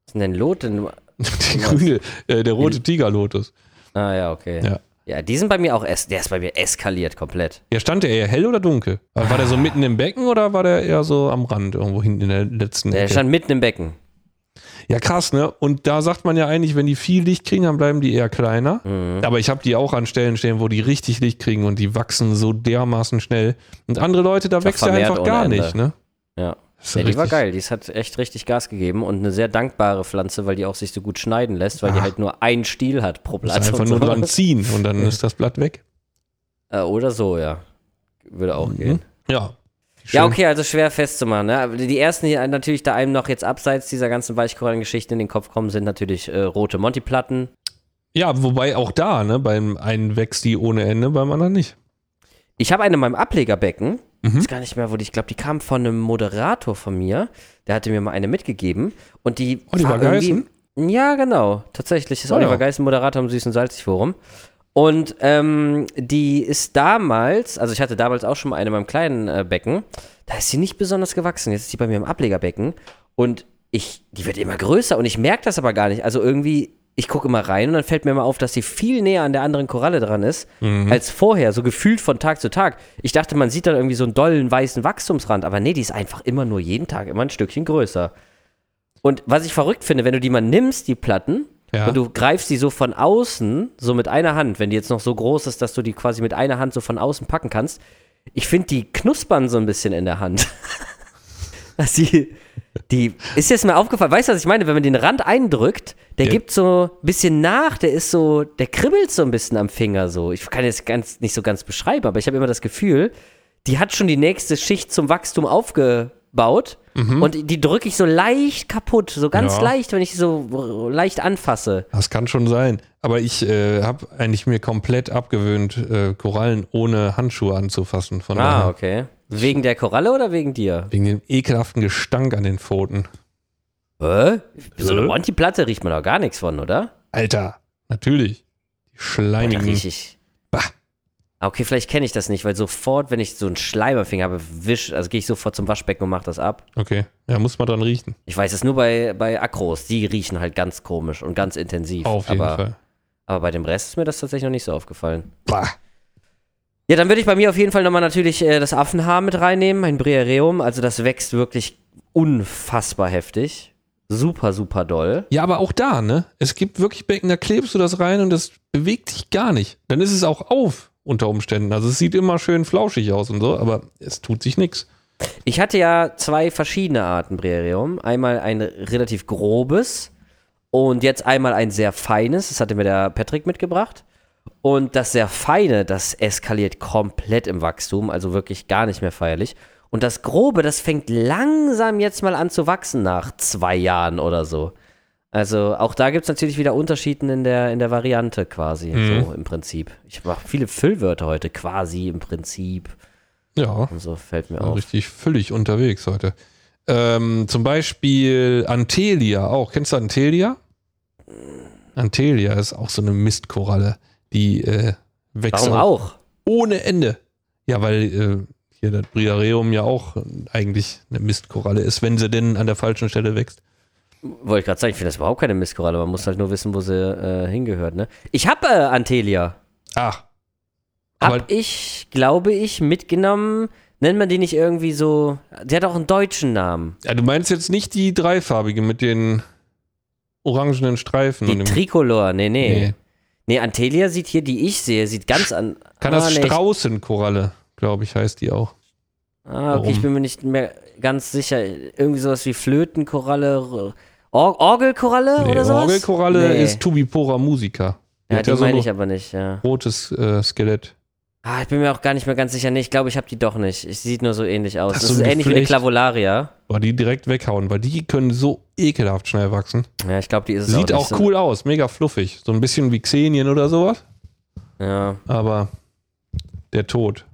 Was sind denn Loten? Die grüne, äh, der rote Tigerlotus. Ah ja, okay. Ja. Ja, die sind bei mir auch, es der ist bei mir eskaliert komplett. Ja, stand der eher hell oder dunkel? War der so mitten im Becken oder war der eher so am Rand, irgendwo hinten in der letzten Der Ecke? stand mitten im Becken. Ja, krass, ne? Und da sagt man ja eigentlich, wenn die viel Licht kriegen, dann bleiben die eher kleiner. Mhm. Aber ich habe die auch an Stellen stehen, wo die richtig Licht kriegen und die wachsen so dermaßen schnell. Und andere Leute, da wächst vermehrt einfach ohne gar Ende. nicht, ne? Ja. Ja, die war geil. Die hat echt richtig Gas gegeben und eine sehr dankbare Pflanze, weil die auch sich so gut schneiden lässt, weil die Ah. halt nur einen Stiel hat pro Blatt. einfach und nur so. dran ziehen und dann ist das Blatt weg. Äh, Oder so, ja. Würde auch Mhm. gehen. Ja. Ja, Schön. okay, also schwer festzumachen. Ne? Die ersten, die natürlich da einem noch jetzt abseits dieser ganzen Weichkorallengeschichten in den Kopf kommen, sind natürlich äh, rote Monty-Platten. Ja, wobei auch da, ne, beim einen wächst die ohne Ende, beim anderen nicht. Ich habe eine in meinem Ablegerbecken. Mhm. Ich weiß gar nicht mehr, wo die, ich glaube, die kam von einem Moderator von mir. Der hatte mir mal eine mitgegeben. Und die. Oliver war irgendwie- Geißen? Ja, genau. Tatsächlich ist Ah, Oliver ja. Geißen Moderator im Süß und Salzig Forum. Und ähm, die ist damals, also ich hatte damals auch schon mal eine in meinem kleinen äh, Becken, da ist sie nicht besonders gewachsen. Jetzt ist sie bei mir im Ablegerbecken und ich, die wird immer größer und ich merke das aber gar nicht. Also irgendwie, ich gucke immer rein und dann fällt mir mal auf, dass sie viel näher an der anderen Koralle dran ist Mhm. als vorher, so gefühlt von Tag zu Tag. Ich dachte, man sieht dann irgendwie so einen dollen weißen Wachstumsrand, aber nee, die ist einfach immer nur jeden Tag immer ein Stückchen größer. Und was ich verrückt finde, wenn du die mal nimmst, die Platten, Ja. und du greifst die so von außen, so mit einer Hand, wenn die jetzt noch so groß ist, dass du die quasi mit einer Hand so von außen packen kannst. Ich finde, die knuspern so ein bisschen in der Hand. Die, die, ist jetzt mal aufgefallen, weißt du, was ich meine? Wenn man den Rand eindrückt, der Ja. gibt so ein bisschen nach, der ist so, der kribbelt so ein bisschen am Finger so. Ich kann jetzt ganz, nicht so ganz beschreiben, aber ich habe immer das Gefühl, die hat schon die nächste Schicht zum Wachstum aufgebaut und die drücke ich so leicht kaputt, so ganz Ja. leicht, wenn ich sie so leicht anfasse. Das kann schon sein. Aber ich äh, habe eigentlich mir komplett abgewöhnt, äh, Korallen ohne Handschuhe anzufassen. Von Ah, okay. Wegen der Koralle oder wegen dir? Wegen dem ekelhaften Gestank an den Pfoten. Hä? So eine Hä? Monty-Platte riecht man doch gar nichts von, oder? Alter, natürlich. Die Boah, da schleimigen. riech ich. Bah. Ah, Okay, vielleicht kenne ich das nicht, weil sofort, wenn ich so einen Schleim am Finger habe, wisch, also gehe ich sofort zum Waschbecken und mache das ab. Okay, ja, muss man dran riechen. Ich weiß es nur bei, bei Akros, die riechen halt ganz komisch und ganz intensiv. Auf jeden aber, Fall. aber bei dem Rest ist mir das tatsächlich noch nicht so aufgefallen. Bah. Ja, dann würde ich bei mir auf jeden Fall nochmal natürlich äh, das Affenhaar mit reinnehmen, ein Briareum. Also das wächst wirklich unfassbar heftig. Super, super doll. Ja, aber auch da, ne? Es gibt wirklich Becken, da klebst du das rein und das bewegt sich gar nicht. Dann ist es auch auf unter Umständen. Also es sieht immer schön flauschig aus und so, aber es tut sich nichts. Ich hatte ja zwei verschiedene Arten Briareum. Einmal ein relativ grobes und jetzt einmal ein sehr feines. Das hatte mir der Patrick mitgebracht. Und das sehr feine, das eskaliert komplett im Wachstum, also wirklich gar nicht mehr feierlich. Und das grobe, das fängt langsam jetzt mal an zu wachsen nach zwei Jahren oder so. Also auch da gibt es natürlich wieder Unterschiede in der, in der Variante quasi, Mhm. so im Prinzip. Ich mache viele Füllwörter heute, quasi im Prinzip. Ja, Und so fällt mir auf. richtig völlig unterwegs heute. Ähm, zum Beispiel Antelia auch. Kennst du Antelia? Antelia ist auch so eine Mistkoralle, die äh, wächst Warum auch? ohne Ende. Ja, weil äh, hier das Briareum ja auch eigentlich eine Mistkoralle ist, wenn sie denn an der falschen Stelle wächst. Wollte ich gerade sagen, ich finde das überhaupt keine Mistkoralle. Man muss halt nur wissen, wo sie äh, hingehört, ne? Ich habe äh, Antelia. Ach. Hab ich, glaube ich, mitgenommen. Nennt man die nicht irgendwie so. Die hat auch einen deutschen Namen. ja, du meinst jetzt nicht die dreifarbige mit den orangenen Streifen Die Tricolor. Nee, nee, Nee. nee. Antelia sieht hier, die ich sehe, sieht ganz an. Kann ah, das nee, ich- Straußenkoralle, glaube ich, heißt die auch. Ah, okay, ich Warum? bin mir nicht mehr ganz sicher. Irgendwie sowas wie Flötenkoralle, Or Orgelkoralle Nee, oder sowas? Orgelkoralle Nee. ist Tubipora musica. Ja, hat die ja so meine ein ich aber nicht, ja. rotes äh, Skelett. Ah, ich bin mir auch gar nicht mehr ganz sicher. Nee, ich glaube, ich habe die doch nicht. Es sieht nur so ähnlich aus. Ach, Das ist ähnlich wie eine Geflecht. Clavolaria. Boah, die direkt weghauen, weil die können so ekelhaft schnell wachsen. Ja, ich glaube, die ist es Sieht auch, auch, nicht so. cool aus, mega fluffig. So ein bisschen wie Xenien oder sowas. Ja. Aber der Tod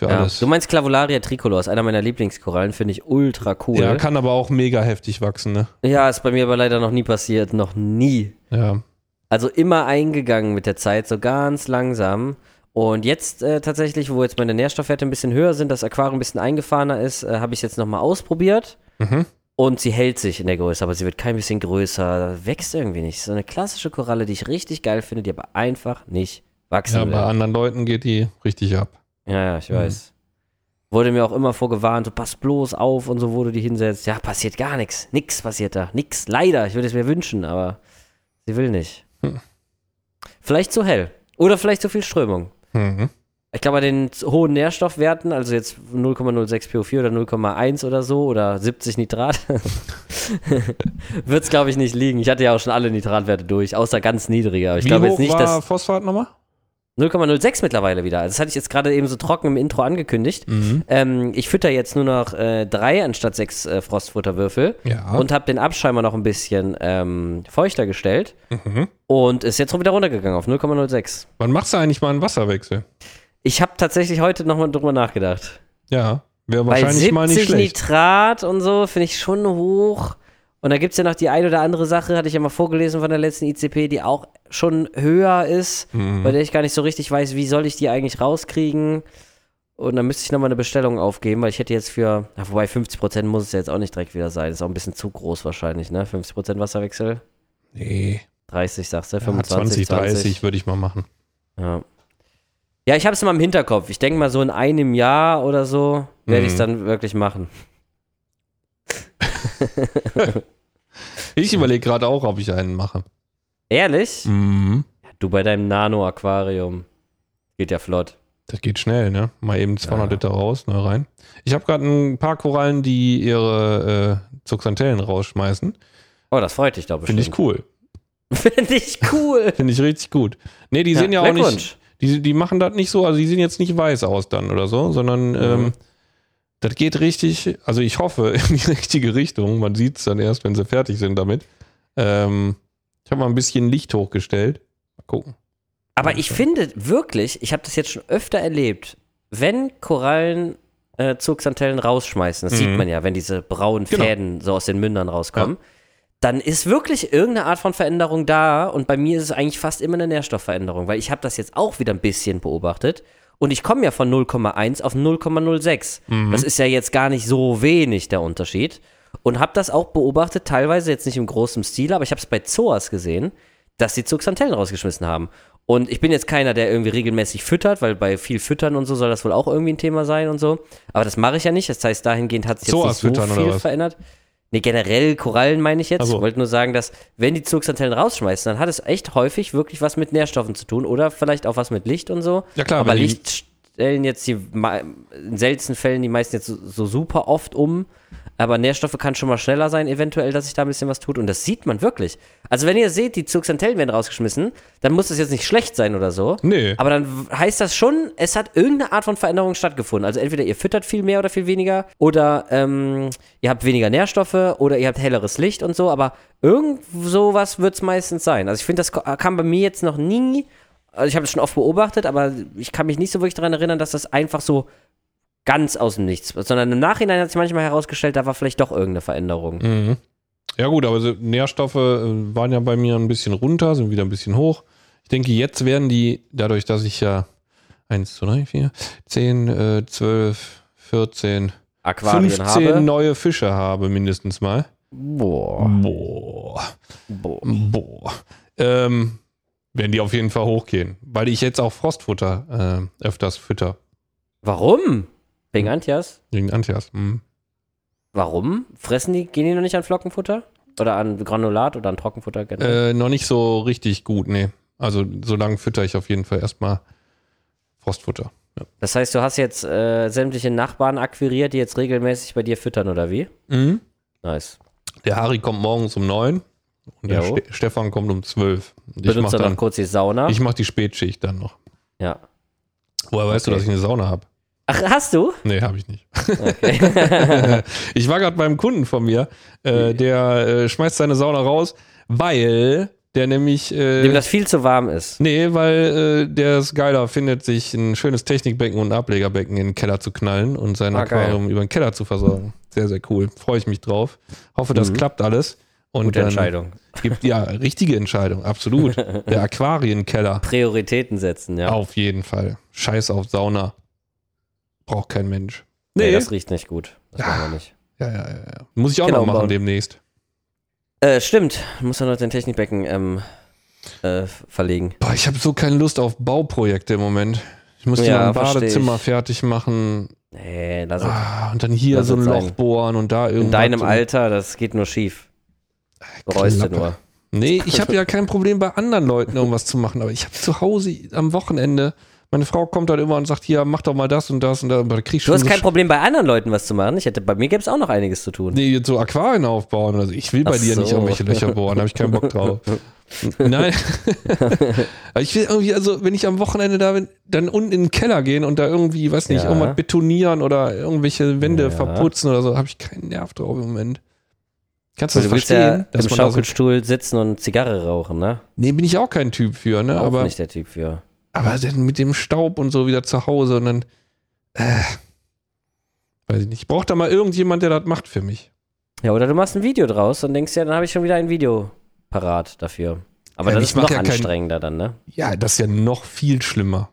für ja. alles. Du meinst Clavolaria tricolor, ist einer meiner Lieblingskorallen, finde ich ultra cool. Ja, kann aber auch mega heftig wachsen, ne? ja, ist bei mir aber leider noch nie passiert. Noch nie. Ja. Also immer eingegangen mit der Zeit, so ganz langsam. Und jetzt äh, tatsächlich, wo jetzt meine Nährstoffwerte ein bisschen höher sind, das Aquarium ein bisschen eingefahrener ist, äh, habe ich es jetzt nochmal ausprobiert. Mhm. Und sie hält sich in der Größe, aber sie wird kein bisschen größer, wächst irgendwie nicht. So eine klassische Koralle, die ich richtig geil finde, die aber einfach nicht wachsen ja, will. bei anderen Leuten geht die richtig ab. Ja, ja, ich Mhm. weiß. Wurde mir auch immer vorgewarnt, so pass bloß auf und so, wo du die hinsetzt. Ja, passiert gar nichts. Nix passiert da. Nix. Leider. Ich würde es mir wünschen, aber sie will nicht. Hm. Vielleicht zu hell. Oder vielleicht zu viel Strömung. Mhm. ich glaube, bei den hohen Nährstoffwerten, also jetzt 0,06 PO4 oder 0,1 oder so oder 70 Nitrat, wird es, glaube ich, nicht liegen. Ich hatte ja auch schon alle Nitratwerte durch, außer ganz niedrige. Aber ich Wie glaube hoch jetzt nicht, war dass Phosphat nochmal? 0,06 mittlerweile wieder. Also Das hatte ich jetzt gerade eben so trocken im Intro angekündigt. Mhm. Ähm, ich fütter jetzt nur noch äh, drei anstatt sechs äh, Frostfutterwürfel Ja. und habe den Abscheimer noch ein bisschen ähm, feuchter gestellt Mhm. und ist jetzt wieder runtergegangen auf 0,06. Wann machst du eigentlich mal einen Wasserwechsel? Ich habe tatsächlich heute nochmal drüber nachgedacht. Ja, wäre wahrscheinlich 70 mal nicht schlecht. Nitrat und so finde ich schon hoch. Und da gibt es ja noch die ein oder andere Sache, hatte ich ja mal vorgelesen von der letzten ICP, die auch schon höher ist, Mhm. bei der ich gar nicht so richtig weiß, wie soll ich die eigentlich rauskriegen. Und dann müsste ich nochmal eine Bestellung aufgeben, weil ich hätte jetzt für, ja, wobei 50% muss es ja jetzt auch nicht direkt wieder sein. Ist auch ein bisschen zu groß wahrscheinlich, ne? 50% Wasserwechsel. Nee, 30 sagst du, ja, 25, 20, 30 würde ich mal machen. Ja. Ja, ich habe es mal im Hinterkopf. Ich denke mal, so in einem Jahr oder so werde Mhm. ich es dann wirklich machen. Ich überlege gerade auch, ob ich einen mache. Ehrlich? Mhm. Du bei deinem Nano-Aquarium. Geht ja flott. Das geht schnell, ne? Mal eben 200 Ja. Liter raus, ne, rein. Ich habe gerade ein paar Korallen, die ihre äh, Zuxanthellen rausschmeißen. Oh, das freut dich doch Finde bestimmt. ich cool. Finde ich cool. Finde ich richtig gut. Nee, die sehen ja auch nicht, die, die machen das nicht so, also die sehen jetzt nicht weiß aus dann oder so, sondern Mhm. ähm, das geht richtig, also ich hoffe, in die richtige Richtung. Man sieht es dann erst, wenn sie fertig sind damit. Ähm, ich habe mal ein bisschen Licht hochgestellt. Mal gucken. Aber Ja, ich finde wirklich, ich habe das jetzt schon öfter erlebt, wenn Korallen äh, Zuxanthellen rausschmeißen, das Mhm. sieht man ja, wenn diese braunen Genau. Fäden so aus den Mündern rauskommen, dann ist wirklich irgendeine Art von Veränderung da und bei mir ist es eigentlich fast immer eine Nährstoffveränderung, weil ich habe das jetzt auch wieder ein bisschen beobachtet und ich komme ja von 0,1 auf 0,06. Mhm. Das ist ja jetzt gar nicht so wenig der Unterschied und habe das auch beobachtet, teilweise jetzt nicht im großen Stil, aber ich habe es bei Zoas gesehen, dass sie Zuxanthellen rausgeschmissen haben. Und ich bin jetzt keiner, der irgendwie regelmäßig füttert, weil bei viel Füttern und so soll das wohl auch irgendwie ein Thema sein und so. Aber das mache ich ja nicht. Das heißt, dahingehend hat sich jetzt Zoas nicht so viel verändert. Nee, generell Korallen meine ich jetzt. Ach so. Ich wollte nur sagen, dass wenn die Zuxanthellen rausschmeißen, dann hat es echt häufig wirklich was mit Nährstoffen zu tun oder vielleicht auch was mit Licht und so. Ja, klar, Aber Licht stellen jetzt die in seltensten Fällen die meisten jetzt so, so super oft um. Aber Nährstoffe kann schon mal schneller sein, eventuell, dass sich da ein bisschen was tut. Und das sieht man wirklich. Also, wenn ihr seht, die Zuxanthellen werden rausgeschmissen, dann muss das jetzt nicht schlecht sein oder so. Nee. Aber dann heißt das schon, es hat irgendeine Art von Veränderung stattgefunden. Also entweder ihr füttert viel mehr oder viel weniger oder ähm, ihr habt weniger Nährstoffe oder ihr habt helleres Licht und so, aber irgend sowas wird es meistens sein. Also ich finde, das ko- kam bei mir jetzt noch nie, also ich habe es schon oft beobachtet, aber ich kann mich nicht so wirklich daran erinnern, dass das einfach so ganz aus dem Nichts, sondern im Nachhinein hat sich manchmal herausgestellt, da war vielleicht doch irgendeine Veränderung. Mhm. Ja gut, aber so Nährstoffe äh, waren ja bei mir ein bisschen runter, sind wieder ein bisschen hoch. Ich denke, jetzt werden die, dadurch, dass ich ja 1, 2, 3, 4, 10, äh, 12, 14, Aquarien 15 habe. neue Fische habe, mindestens mal. Boah. Boah. Boah. Boah. Ähm, werden die auf jeden Fall hochgehen. Weil ich jetzt auch Frostfutter äh, öfters fütter. Warum? Wegen Antias? Wegen Antias. Mhm. Warum? Fressen die, gehen die noch nicht an Flockenfutter? Oder an Granulat oder an Trockenfutter? Äh, noch nicht so richtig gut, nee. Also so lange fütter ich auf jeden Fall erstmal Frostfutter. Ja. Das heißt, du hast jetzt äh, sämtliche Nachbarn akquiriert, die jetzt regelmäßig bei dir füttern, oder wie? Mhm. Nice. Der Harry kommt morgens um neun und der Jo. Ste Stefan kommt um zwölf. Ich Benutzt dann noch kurz die Sauna. ich mach die Spätschicht dann noch. ja. Woher weißt du, Okay. dass ich eine Sauna habe? Ach, hast du? Nee, habe ich nicht. Okay. ich war gerade beim Kunden von mir, äh, der äh, schmeißt seine Sauna raus, weil der nämlich. Äh, Dem das viel zu warm ist. nee, weil äh, der es geiler findet, sich ein schönes Technikbecken und ein Ablegerbecken in den Keller zu knallen und sein Ah, geil. Aquarium über den Keller zu versorgen. Sehr, sehr cool. Freue ich mich drauf. Hoffe, das Mhm. klappt alles. Und Gute Entscheidung. Gibt, ja, richtige Entscheidung, absolut. Der Aquarienkeller. Prioritäten setzen, ja. Auf jeden Fall. Scheiß auf Sauna. Braucht kein Mensch. Nee, Nee. das riecht nicht gut. Das Ja. machen wir nicht. ja, ja, ja, ja. Muss ich auch Genau, noch machen bauen. demnächst. Äh, stimmt. Muss ja noch den Technikbecken ähm, äh, verlegen. Boah, ich habe so keine Lust auf Bauprojekte im Moment. Ich muss Ja, ein Badezimmer ich. fertig machen. Nee, lass. Ah, und dann hier so ein Loch sein. bohren und da irgendwas. In deinem Alter, das geht nur schief. Bereust du nur. Nee, ich habe ja kein Problem bei anderen Leuten irgendwas zu machen, aber ich habe zu Hause am Wochenende Meine Frau kommt dann immer und sagt, hier, mach doch mal das und das und da, aber da krieg ich Du hast kein Sch- Problem, bei anderen Leuten was zu machen. Ich hätte, bei mir gäbe es auch noch einiges zu tun. Nee, so Aquarien aufbauen oder so. Ich will bei Ach dir nicht so. irgendwelche Löcher bohren, da habe ich keinen Bock drauf. Nein. Ich will irgendwie, also wenn ich am Wochenende da bin, dann unten in den Keller gehen und da irgendwie, weiß nicht, Ja. irgendwas betonieren oder irgendwelche Wände Ja. verputzen oder so, habe ich keinen Nerv drauf im Moment. Kannst du Also das verstehen? ja dass im man da so, Schaukelstuhl sitzen und Zigarre rauchen, ne? nee, bin ich auch kein Typ für, ne? Auch Aber, nicht der Typ für. Aber dann mit dem Staub und so wieder zu Hause und dann, äh, weiß ich nicht. Ich brauche da mal irgendjemand, der das macht für mich. Ja, oder du machst ein Video draus und denkst ja, dann habe ich schon wieder ein Video parat dafür. Aber Ja, das ist noch ja kein- anstrengender dann, ne? Ja, das ist ja noch viel schlimmer.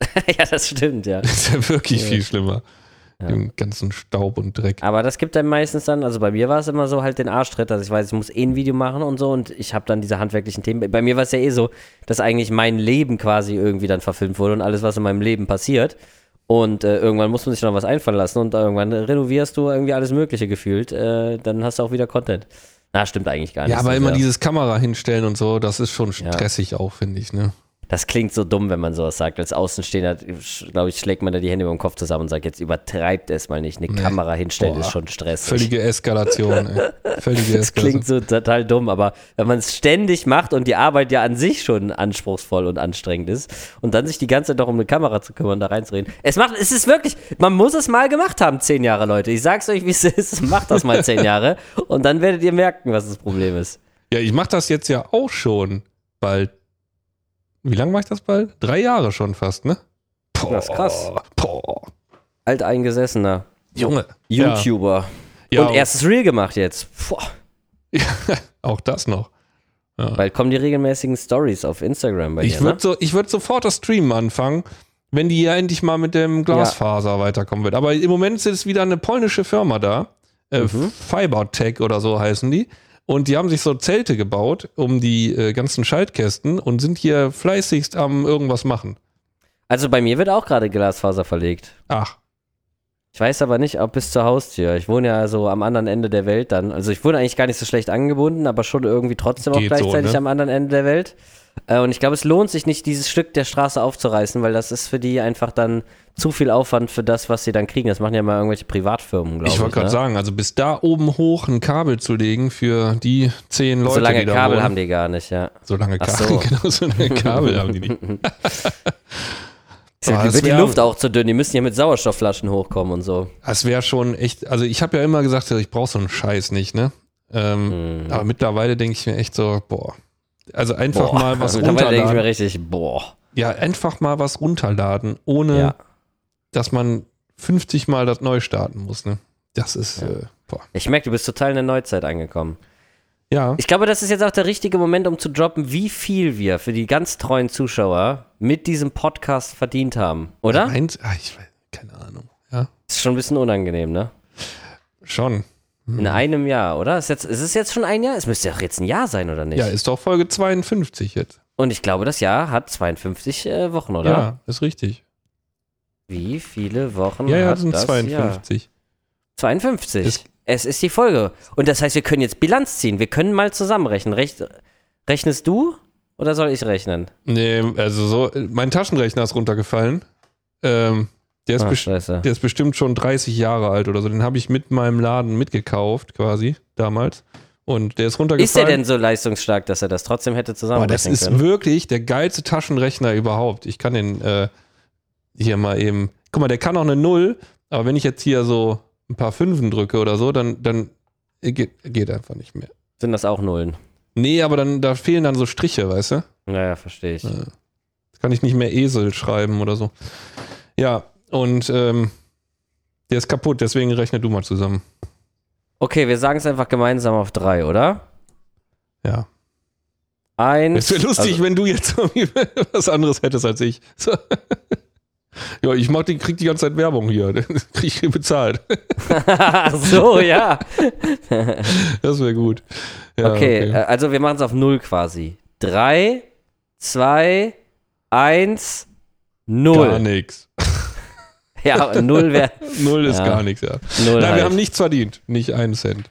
ja, das stimmt, ja. Das ist ja wirklich Ja. viel schlimmer. Ja. Den ganzen Staub und Dreck. Aber das gibt dann meistens dann, also bei mir war es immer so halt den Arschtritt, dass ich weiß, ich muss eh ein Video machen und so und ich habe dann diese handwerklichen Themen. Bei mir war es ja eh so, dass eigentlich mein Leben quasi irgendwie dann verfilmt wurde und alles, was in meinem Leben passiert. Und äh, irgendwann muss man sich noch was einfallen lassen und irgendwann renovierst du irgendwie alles Mögliche gefühlt. Äh, dann hast du auch wieder Content. Na, stimmt eigentlich gar nicht. Ja, aber so immer sehr. dieses Kamera hinstellen und so, das ist schon Ja. stressig auch, finde ich, ne? Das klingt so dumm, wenn man sowas sagt. Als Außenstehender, glaube ich, schlägt man da die Hände über den Kopf zusammen und sagt, jetzt übertreibt es mal nicht. Eine Nee. Kamera hinstellen Boah. ist schon stressig. Völlige Eskalation, ey. Völlige Das Eskalation. klingt so total dumm, aber wenn man es ständig macht und die Arbeit ja an sich schon anspruchsvoll und anstrengend ist und dann sich die ganze Zeit noch um eine Kamera zu kümmern, da reinzureden. Es macht, es ist wirklich, man muss es mal gemacht haben, zehn Jahre, Leute. Ich sag's euch, wie es ist. Macht das mal zehn Jahre und dann werdet ihr merken, was das Problem ist. Ja, ich mache das jetzt ja auch schon bald. Wie lange mache ich das bald? Drei Jahre schon fast, ne? Boah, Das ist krass. Boah. Alteingesessener Junge. YouTuber. Ja, und erstes Reel gemacht jetzt. Puh. auch das noch. Bald kommen die regelmäßigen Stories auf Instagram bei Ich dir, ne? würde so, ich würd sofort das Streamen anfangen, wenn die ja endlich mal mit dem Glasfaser weiterkommen wird. Aber im Moment ist wieder eine polnische Firma da. Äh, Mhm. Fibertech oder so heißen die. Und die haben sich so Zelte gebaut um die äh, ganzen Schaltkästen und sind hier fleißigst am irgendwas machen. Also bei mir wird auch gerade Glasfaser verlegt. Ach, Ich weiß aber nicht, ob bis zur Haustür. Ich wohne ja so am anderen Ende der Welt dann. Also ich wohne eigentlich gar nicht so schlecht angebunden, aber schon irgendwie trotzdem auch Geht so, gleichzeitig ne? am anderen Ende der Welt. Äh, und ich glaube, es lohnt sich nicht, dieses Stück der Straße aufzureißen, weil das ist für die einfach dann zu viel Aufwand für das, was sie dann kriegen. Das machen ja mal irgendwelche Privatfirmen, glaube ich. ich wollte gerade ne? sagen, also bis da oben hoch ein Kabel zu legen für die zehn Leute, So lange die Kabel wohnen. haben die gar nicht, ja. So lange Kabel, so. genau, so lange Kabel haben die nicht. Ja Ah, wird die Luft auch zu dünn. Die müssen ja mit Sauerstoffflaschen hochkommen und so. Das wäre schon echt, also ich habe ja immer gesagt, ich brauche so einen Scheiß nicht, ne? Ähm, Mhm. Aber mittlerweile denke ich mir echt so, boah. Also einfach Boah. mal was Mittlerweile denke ich mir runterladen. richtig, boah. Ja, einfach mal was runterladen, ohne Ja. dass man 50 Mal das neu starten muss, ne? Das ist, Ja. äh, boah. Ich merke, du bist total in der Neuzeit angekommen. Ja, Ich glaube, das ist jetzt auch der richtige Moment, um zu droppen, wie viel wir für die ganz treuen Zuschauer mit diesem Podcast verdient haben, oder? Meint, ah, ich weiß, keine Ahnung. Ja, Ist schon ein bisschen unangenehm, ne? schon. In einem Jahr, oder? Ist, jetzt, ist es jetzt schon ein Jahr? Es müsste ja auch jetzt ein Jahr sein, oder nicht? Ja, ist doch Folge 52 jetzt. Und ich glaube, das Jahr hat 52 äh, Wochen, oder? Ja, ist richtig. Wie viele Wochen Ja, ja, hat das sind das 52. Jahr? 52. Ist- es ist die Folge. Und das heißt, wir können jetzt Bilanz ziehen. Wir können mal zusammenrechnen. Rech, rechnest du oder soll ich rechnen? Nee, also so, mein Taschenrechner ist runtergefallen. Ähm, der, ist Ach, scheiße. der ist bestimmt schon 30 Jahre alt oder so. Den habe ich mit meinem Laden mitgekauft, quasi, damals. Und der ist runtergefallen. Ist der denn so leistungsstark, dass er das trotzdem hätte Boah, das zusammenrechnen ist können? wirklich der geilste Taschenrechner überhaupt. Ich kann den äh, hier mal eben. Guck mal, der kann auch eine Null, aber wenn ich jetzt hier so ein paar Fünfen drücke oder so, dann, dann geht, geht einfach nicht mehr. Sind das auch Nullen? Nee, aber dann da fehlen dann so Striche, weißt du? Naja, verstehe ich. Äh, kann ich nicht mehr Esel schreiben oder so. Ja, und ähm, der ist kaputt, deswegen rechne du mal zusammen. Okay, wir sagen es einfach gemeinsam auf drei, oder? Ja. Eins. Es wäre lustig, also- wenn du jetzt was anderes hättest als ich. So. Ja, ich mach die, krieg die ganze Zeit Werbung hier. Krieg ich bezahlt. So, ja. Das wäre gut. Ja, okay, Äh, also wir machen es auf null quasi. Drei, zwei, eins, null. Gar nichts. Ja, null wäre Null ist Ja. gar nichts, ja. null. Nein, halt. wir haben nichts verdient. Nicht einen Cent.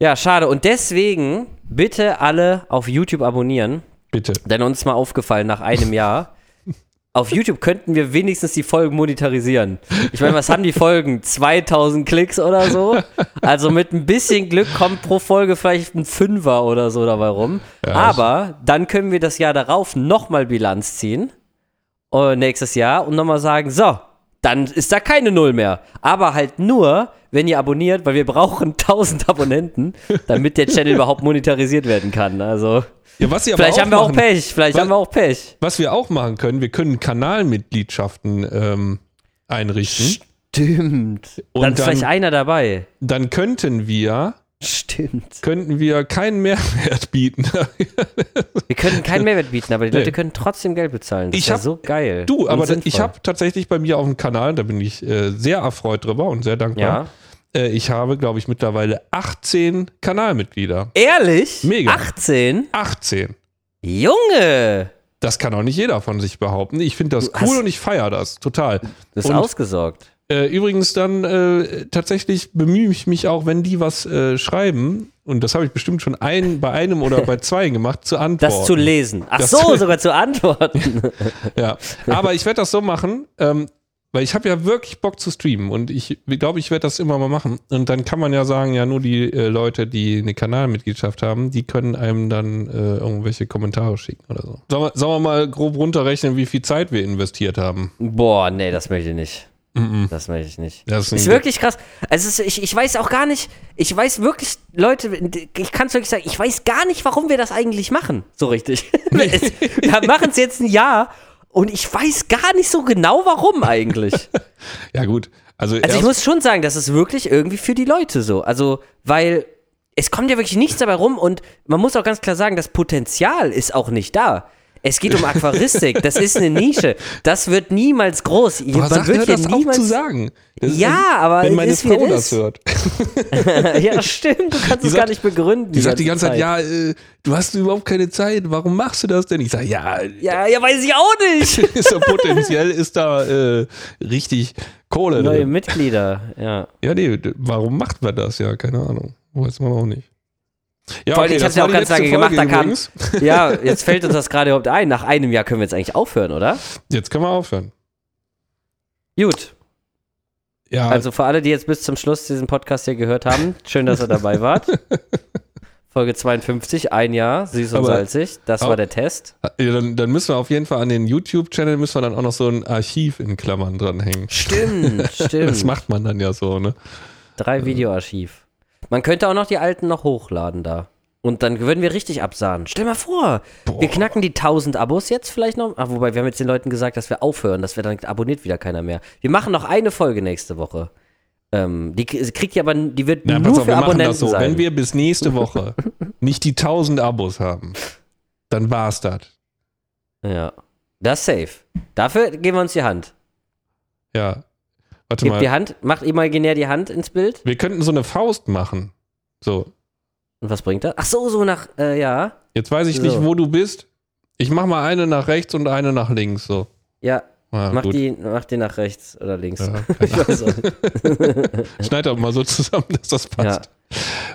Ja, schade. Und deswegen bitte alle auf YouTube abonnieren. Bitte. Denn uns ist mal aufgefallen nach einem Jahr, Auf YouTube könnten wir wenigstens die Folgen monetarisieren. Ich meine, was haben die Folgen? 2000 Klicks oder so? Also mit ein bisschen Glück kommt pro Folge vielleicht ein Fünfer oder so dabei rum. Ja, Aber dann können wir das Jahr darauf nochmal Bilanz ziehen. äh, nächstes Jahr und nochmal sagen, so, dann ist da keine Null mehr. Aber halt nur, wenn ihr abonniert, weil wir brauchen 1000 Abonnenten, damit der Channel überhaupt monetarisiert werden kann. Also, Ja, vielleicht auch haben wir auch machen, Pech, vielleicht Was- haben wir auch Pech. Was wir auch machen können, wir können Kanalmitgliedschaften ähm, einrichten. Stimmt. Und dann ist dann- vielleicht einer dabei. Dann könnten wir, Stimmt. könnten wir keinen Mehrwert bieten. Wir können keinen Mehrwert bieten, aber die Nee. Leute können trotzdem Geld bezahlen. Das Ich ist hab- so geil. du, aber da, ich habe tatsächlich bei mir auf dem Kanal, da bin ich äh, sehr erfreut drüber und sehr dankbar. Ja. Äh, ich habe, glaube ich, mittlerweile 18 Kanalmitglieder. Ehrlich? Mega. 18? 18. Junge! Das kann auch nicht jeder von sich behaupten. Ich finde das Du cool und ich feiere das total. Du bist Und- ausgesorgt. Äh, übrigens dann äh, tatsächlich bemühe ich mich auch, wenn die was äh, schreiben, und das habe ich bestimmt schon ein, bei einem oder bei zwei gemacht, zu antworten. Das zu lesen. Ach Das so, sogar zu antworten. Ja, aber ich werde das so machen, ähm, weil ich habe ja wirklich Bock zu streamen und ich glaube, ich werde das immer mal machen. Und dann kann man ja sagen, ja, nur die äh, Leute, die eine Kanalmitgliedschaft haben, die können einem dann äh, irgendwelche Kommentare schicken oder so. Sollen wir, sollen wir mal grob runterrechnen, wie viel Zeit wir investiert haben? Boah, nee, das möchte ich nicht. Mhm. Das möchte ich nicht. Das ist, Ist wirklich krass. Also ist, ich, ich weiß auch gar nicht, ich weiß wirklich, Leute, ich kann es wirklich sagen, ich weiß gar nicht, warum wir das eigentlich machen. So richtig. Wir machen es jetzt ein Jahr und ich weiß gar nicht so genau, warum eigentlich. Ja, gut. Also, Also ich muss schon sagen, das ist wirklich irgendwie für die Leute so. Also, weil es kommt ja wirklich nichts dabei rum und man muss auch ganz klar sagen, das Potenzial ist auch nicht da. Es geht um Aquaristik, das ist eine Nische. Das wird niemals groß. Boah, man wird hier das auch niemals zu sagen. Das Ja, aber wenn meine Frau das hört. ja, stimmt, du kannst Die es gar sagt- nicht begründen. Die sagt die ganze Zeit, Zeit. ja, äh, du hast überhaupt keine Zeit, warum machst du das denn? Ich sage, ja, Ja, ja, weiß ich auch nicht. ist potenziell ist da äh, richtig Kohle Neue drin. Mitglieder, ja. Ja, nee, warum macht man das? Ja, keine Ahnung. Weiß man auch nicht. Ja, Vor allem, ich das hab's ja auch ganz lange gemacht, da kam-. Ja, jetzt fällt uns das gerade überhaupt ein. Nach einem Jahr können wir jetzt eigentlich aufhören, oder? Jetzt können wir aufhören. Gut. Ja, Also für alle, die jetzt bis zum Schluss diesen Podcast hier gehört haben, schön, dass ihr dabei wart. Folge 52, ein Jahr, süß und Aber- salzig. Das war der Test. ja, dann, dann müssen wir auf jeden Fall an den YouTube-Channel müssen wir dann auch noch so ein Archiv in Klammern dranhängen. Stimmt, stimmt. Das macht man dann ja so, ne? Drei Videoarchiv. Man könnte auch noch die alten noch hochladen da. Und dann würden wir richtig absahen. Stell mal vor, wir knacken die 1000 Abos jetzt vielleicht noch. Ach, wobei, wir haben jetzt den Leuten gesagt, dass wir aufhören. Das wird dann abonniert wieder keiner mehr. Wir machen noch eine Folge nächste Woche. Ähm, die kriegt ihr aber, die wird Na, nur auf, für wir Abonnenten so. sein. Wenn wir bis nächste Woche nicht die 1000 Abos haben, dann war's das. ja. Das ist safe. Dafür geben wir uns die Hand. Ja. Warte Gebt mal. die Hand, macht imaginär die Hand ins Bild. Wir könnten so eine Faust machen. So. Und was bringt das? Ach so, so nach, äh, ja. Jetzt weiß ich So. nicht, wo du bist. Ich mach mal eine nach rechts und eine nach links. So. Ja, Ah, mach, gut. die, mach die nach rechts oder links. Ja, Ich weiß auch nicht. Schneid doch mal so zusammen, dass das passt.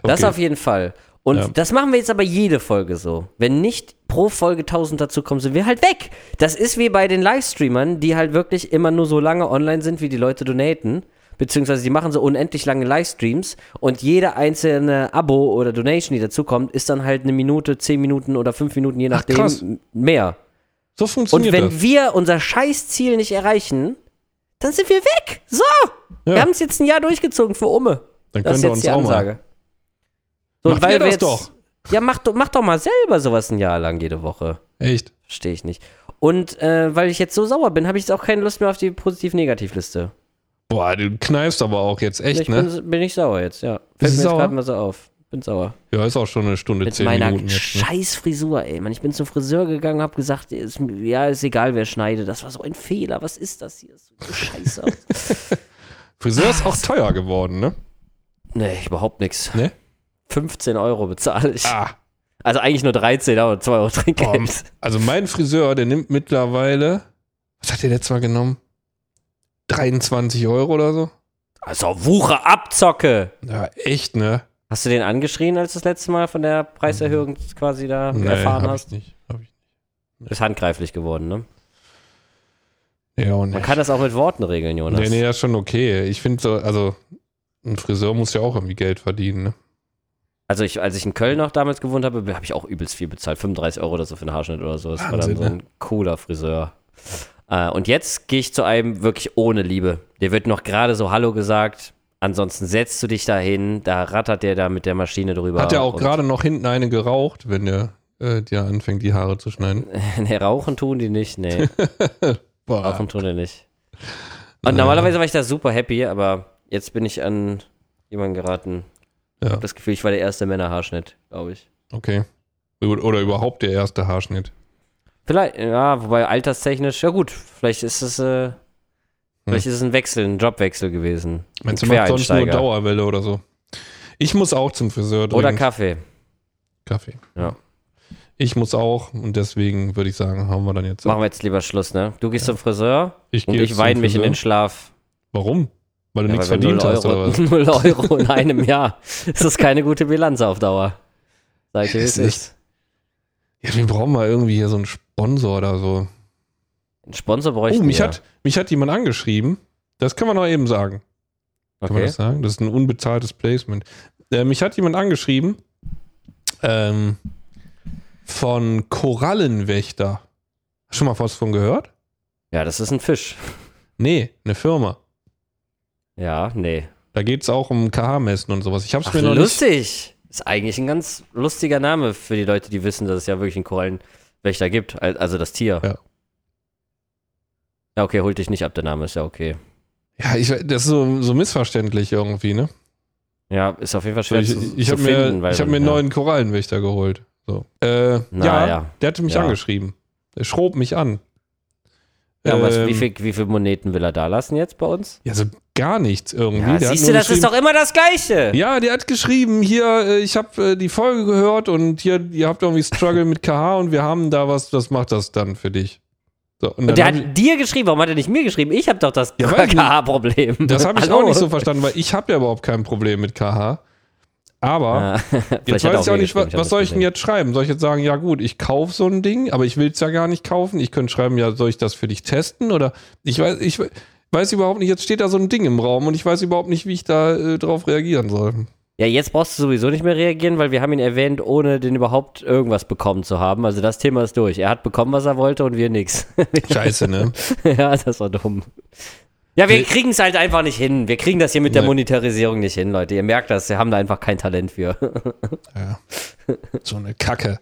Das Okay. auf jeden Fall. Und Ja. das machen wir jetzt aber jede Folge so. Wenn nicht pro Folge 1000 dazu kommen, sind wir halt weg. Das ist wie bei den Livestreamern, die halt wirklich immer nur so lange online sind, wie die Leute donaten. Beziehungsweise die machen so unendlich lange Livestreams und jede einzelne Abo oder Donation, die dazukommt, ist dann halt eine Minute, zehn Minuten oder fünf Minuten, je Ach, nachdem, krass. mehr. So Und funktioniert wenn das. wir unser Scheißziel nicht erreichen, dann sind wir weg. So, wir Ja. haben es jetzt ein Jahr durchgezogen für Umme. Dann Das könnt ist jetzt uns die auch mal. So, Macht ihr das doch. Ja, mach, doch- mach doch mal selber sowas ein Jahr lang jede Woche. Echt? Verstehe ich nicht. Und äh, weil ich jetzt so sauer bin, habe ich jetzt auch keine Lust mehr auf die Positiv-Negativ-Liste. Boah, du kneifst aber auch jetzt echt, ich ne? bin, bin ich sauer jetzt, ja. Fällt mir jetzt gerade mal so auf. Bin sauer. Ja, ist auch schon eine Stunde, Mit zehn meiner Minuten jetzt. Ne? scheiß Frisur, ey. Mann, ich bin zum Friseur gegangen, hab gesagt, ist, ja, ist egal, wer schneidet. Das war so ein Fehler. Was ist das hier? Sieht so scheiße aus. Friseur ist auch teuer geworden, ne? nee, überhaupt nichts. Ne? 15 Euro bezahle ich. Ah. Also eigentlich nur 13, aber 2 Euro Trinkgeld. Boah, also mein Friseur, der nimmt mittlerweile, was hat der letztes Mal genommen? 23 Euro oder so? Also Wucher abzocke. Ja, echt, ne? Hast du den angeschrien, als du das letzte Mal von der Preiserhöhung quasi da erfahren hab hast? ich nicht. Hab ich. Ist handgreiflich geworden, ne? Ja, und Man kann das auch mit Worten regeln, Jonas. Nee, nee, das ist schon okay. Ich finde so, also ein Friseur muss ja auch irgendwie Geld verdienen, ne? Also ich, als ich in Köln noch damals gewohnt habe, habe ich auch übelst viel bezahlt. 35 Euro oder so für einen Haarschnitt oder so. Das war dann Wahnsinn, so ein cooler Friseur. Äh, und jetzt gehe ich zu einem wirklich ohne Liebe. Der wird noch gerade so Hallo gesagt. Ansonsten setzt du dich da hin, da rattert der da mit der Maschine drüber. Hat er auch gerade noch hinten eine geraucht, wenn der äh, dir anfängt, die Haare zu schneiden? Nee, rauchen tun die nicht, nee. Rauchen tun die nicht. Und Naja. normalerweise war ich da super happy, aber jetzt bin ich an jemanden geraten. Ich Ja. habe das Gefühl, ich war der erste Männerhaarschnitt, glaube ich. Okay. Oder überhaupt der erste Haarschnitt. Vielleicht, ja, wobei alterstechnisch, ja gut, vielleicht ist es, äh, vielleicht ist es ein Wechsel, ein Jobwechsel gewesen. Meinst du, macht sonst nur. Dauerwelle oder so? Ich muss auch zum Friseur dringend. Oder Kaffee. Kaffee. Ja. Ich muss auch und deswegen würde ich sagen, haben wir dann jetzt. Machen wir jetzt lieber Schluss, ne? Du gehst zum Friseur ich und ich weine mich in den Schlaf. Warum? Weil du Ja, nichts weil verdient hast oder Euro, was? 0 Euro in einem Jahr. Das ist keine gute Bilanz auf Dauer. Sag ich es ist. Ja, wir brauchen mal irgendwie hier so einen Sponsor oder so. Ein Sponsor bräuchten Oh, mich wir. hat, mich hat jemand angeschrieben. Das können wir noch eben sagen. Kann man Okay. das sagen? Das ist ein unbezahltes Placement. Äh, mich hat jemand angeschrieben ähm, von Korallenwächter. Hast du schon mal was von gehört? Ja, das ist ein Fisch. Nee, eine Firma. Ja, nee. Da geht es auch um KH-Messen und sowas. Ich habe es Ach, mir noch nicht. lustig. Ist eigentlich ein ganz lustiger Name für die Leute, die wissen, dass es ja wirklich einen Korallenwächter gibt. Al- Also das Tier. Ja. Ja, okay, holt dich nicht ab, der Name ist ja okay. Ja, ich, das ist so, so missverständlich irgendwie, ne? Ja, ist auf jeden Fall schwer Ich, zu, ich zu habe finden. mir, ich hab man- mir einen ja. neuen Korallenwächter geholt. So. Äh, Na, ja, ja. der hatte mich Ja. angeschrieben. Der schrob mich an. Ja, was, Ähm, wie, viel, wie viele Moneten will er da lassen jetzt bei uns? Ja, so gar nichts irgendwie. Ja, siehst du, das ist doch immer das Gleiche. Ja, der hat geschrieben, hier, äh, ich habe äh, die Folge gehört und hier, ihr habt irgendwie Struggle mit KH und wir haben da was, das macht das dann für dich. So, und Und der hat dir geschrieben, warum hat er nicht mir geschrieben? Ich habe doch das Ja, ich. KH-Problem. ich, das habe ich auch nicht so verstanden, weil ich habe ja überhaupt kein Problem mit KH. Aber jetzt weiß ich auch nicht, was, was soll ich denn jetzt schreiben? Soll ich jetzt sagen, ja gut, ich kaufe so ein Ding, aber ich will es ja gar nicht kaufen. Ich könnte schreiben, ja, soll ich das für dich testen? Oder ich weiß, ich weiß überhaupt nicht, jetzt steht da so ein Ding im Raum und ich weiß überhaupt nicht, wie ich da äh, drauf reagieren soll. Ja, jetzt brauchst du sowieso nicht mehr reagieren, weil wir haben ihn erwähnt, ohne den überhaupt irgendwas bekommen zu haben. Also das Thema ist durch. Er hat bekommen, was er wollte und wir nix. Scheiße, ne? ja, das war dumm. Ja, wir kriegen es halt einfach nicht hin. Wir kriegen das hier mit der Nee. Monetarisierung nicht hin, Leute. Ihr merkt das, wir haben da einfach kein Talent für. Ja. So eine Kacke.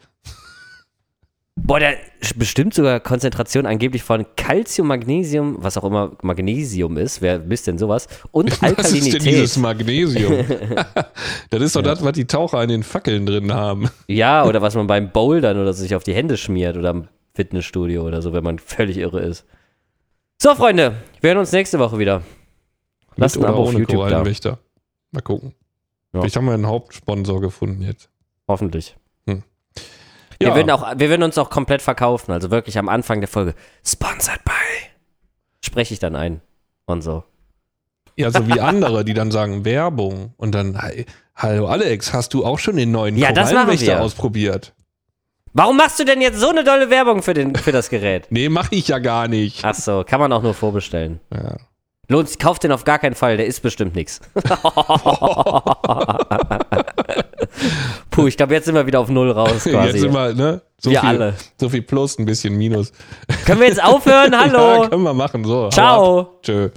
Boah, der bestimmt sogar Konzentration angeblich von Calcium, Magnesium, was auch immer Magnesium ist. Wer misst denn sowas? Und Was ist denn dieses Alkalinität. Magnesium? das ist doch das, was die Taucher in den Fackeln drin haben. Ja, oder was man beim Bouldern oder sich auf die Hände schmiert oder im Fitnessstudio oder so, wenn man völlig irre ist. So, Freunde, wir hören uns nächste Woche wieder. Lasst ein Abo auf YouTube da. Mal gucken. Ja. Vielleicht haben wir einen Hauptsponsor gefunden jetzt. Hoffentlich. Hm. Wir, Ja. würden auch, wir würden uns auch komplett verkaufen, also wirklich am Anfang der Folge. Sponsored by. Spreche ich dann ein. Und so. Ja, so wie andere, die dann sagen Werbung und dann, hey, hallo Alex, hast du auch schon den neuen Ja, Korallenwächter wir. ausprobiert? Warum machst du denn jetzt so eine dolle Werbung für, den, für das Gerät? Nee, mach ich ja gar nicht. Ach so, kann man auch nur vorbestellen. Ja. Lohnt sich, kauft den auf gar keinen Fall, der ist bestimmt nichts. Puh, ich glaube, jetzt sind wir wieder auf Null raus quasi. Jetzt sind wir, ne? So Wir viel, alle. So viel Plus, ein bisschen Minus. Können wir jetzt aufhören? Hallo. Ja, können wir machen. So. Ciao. Tschö.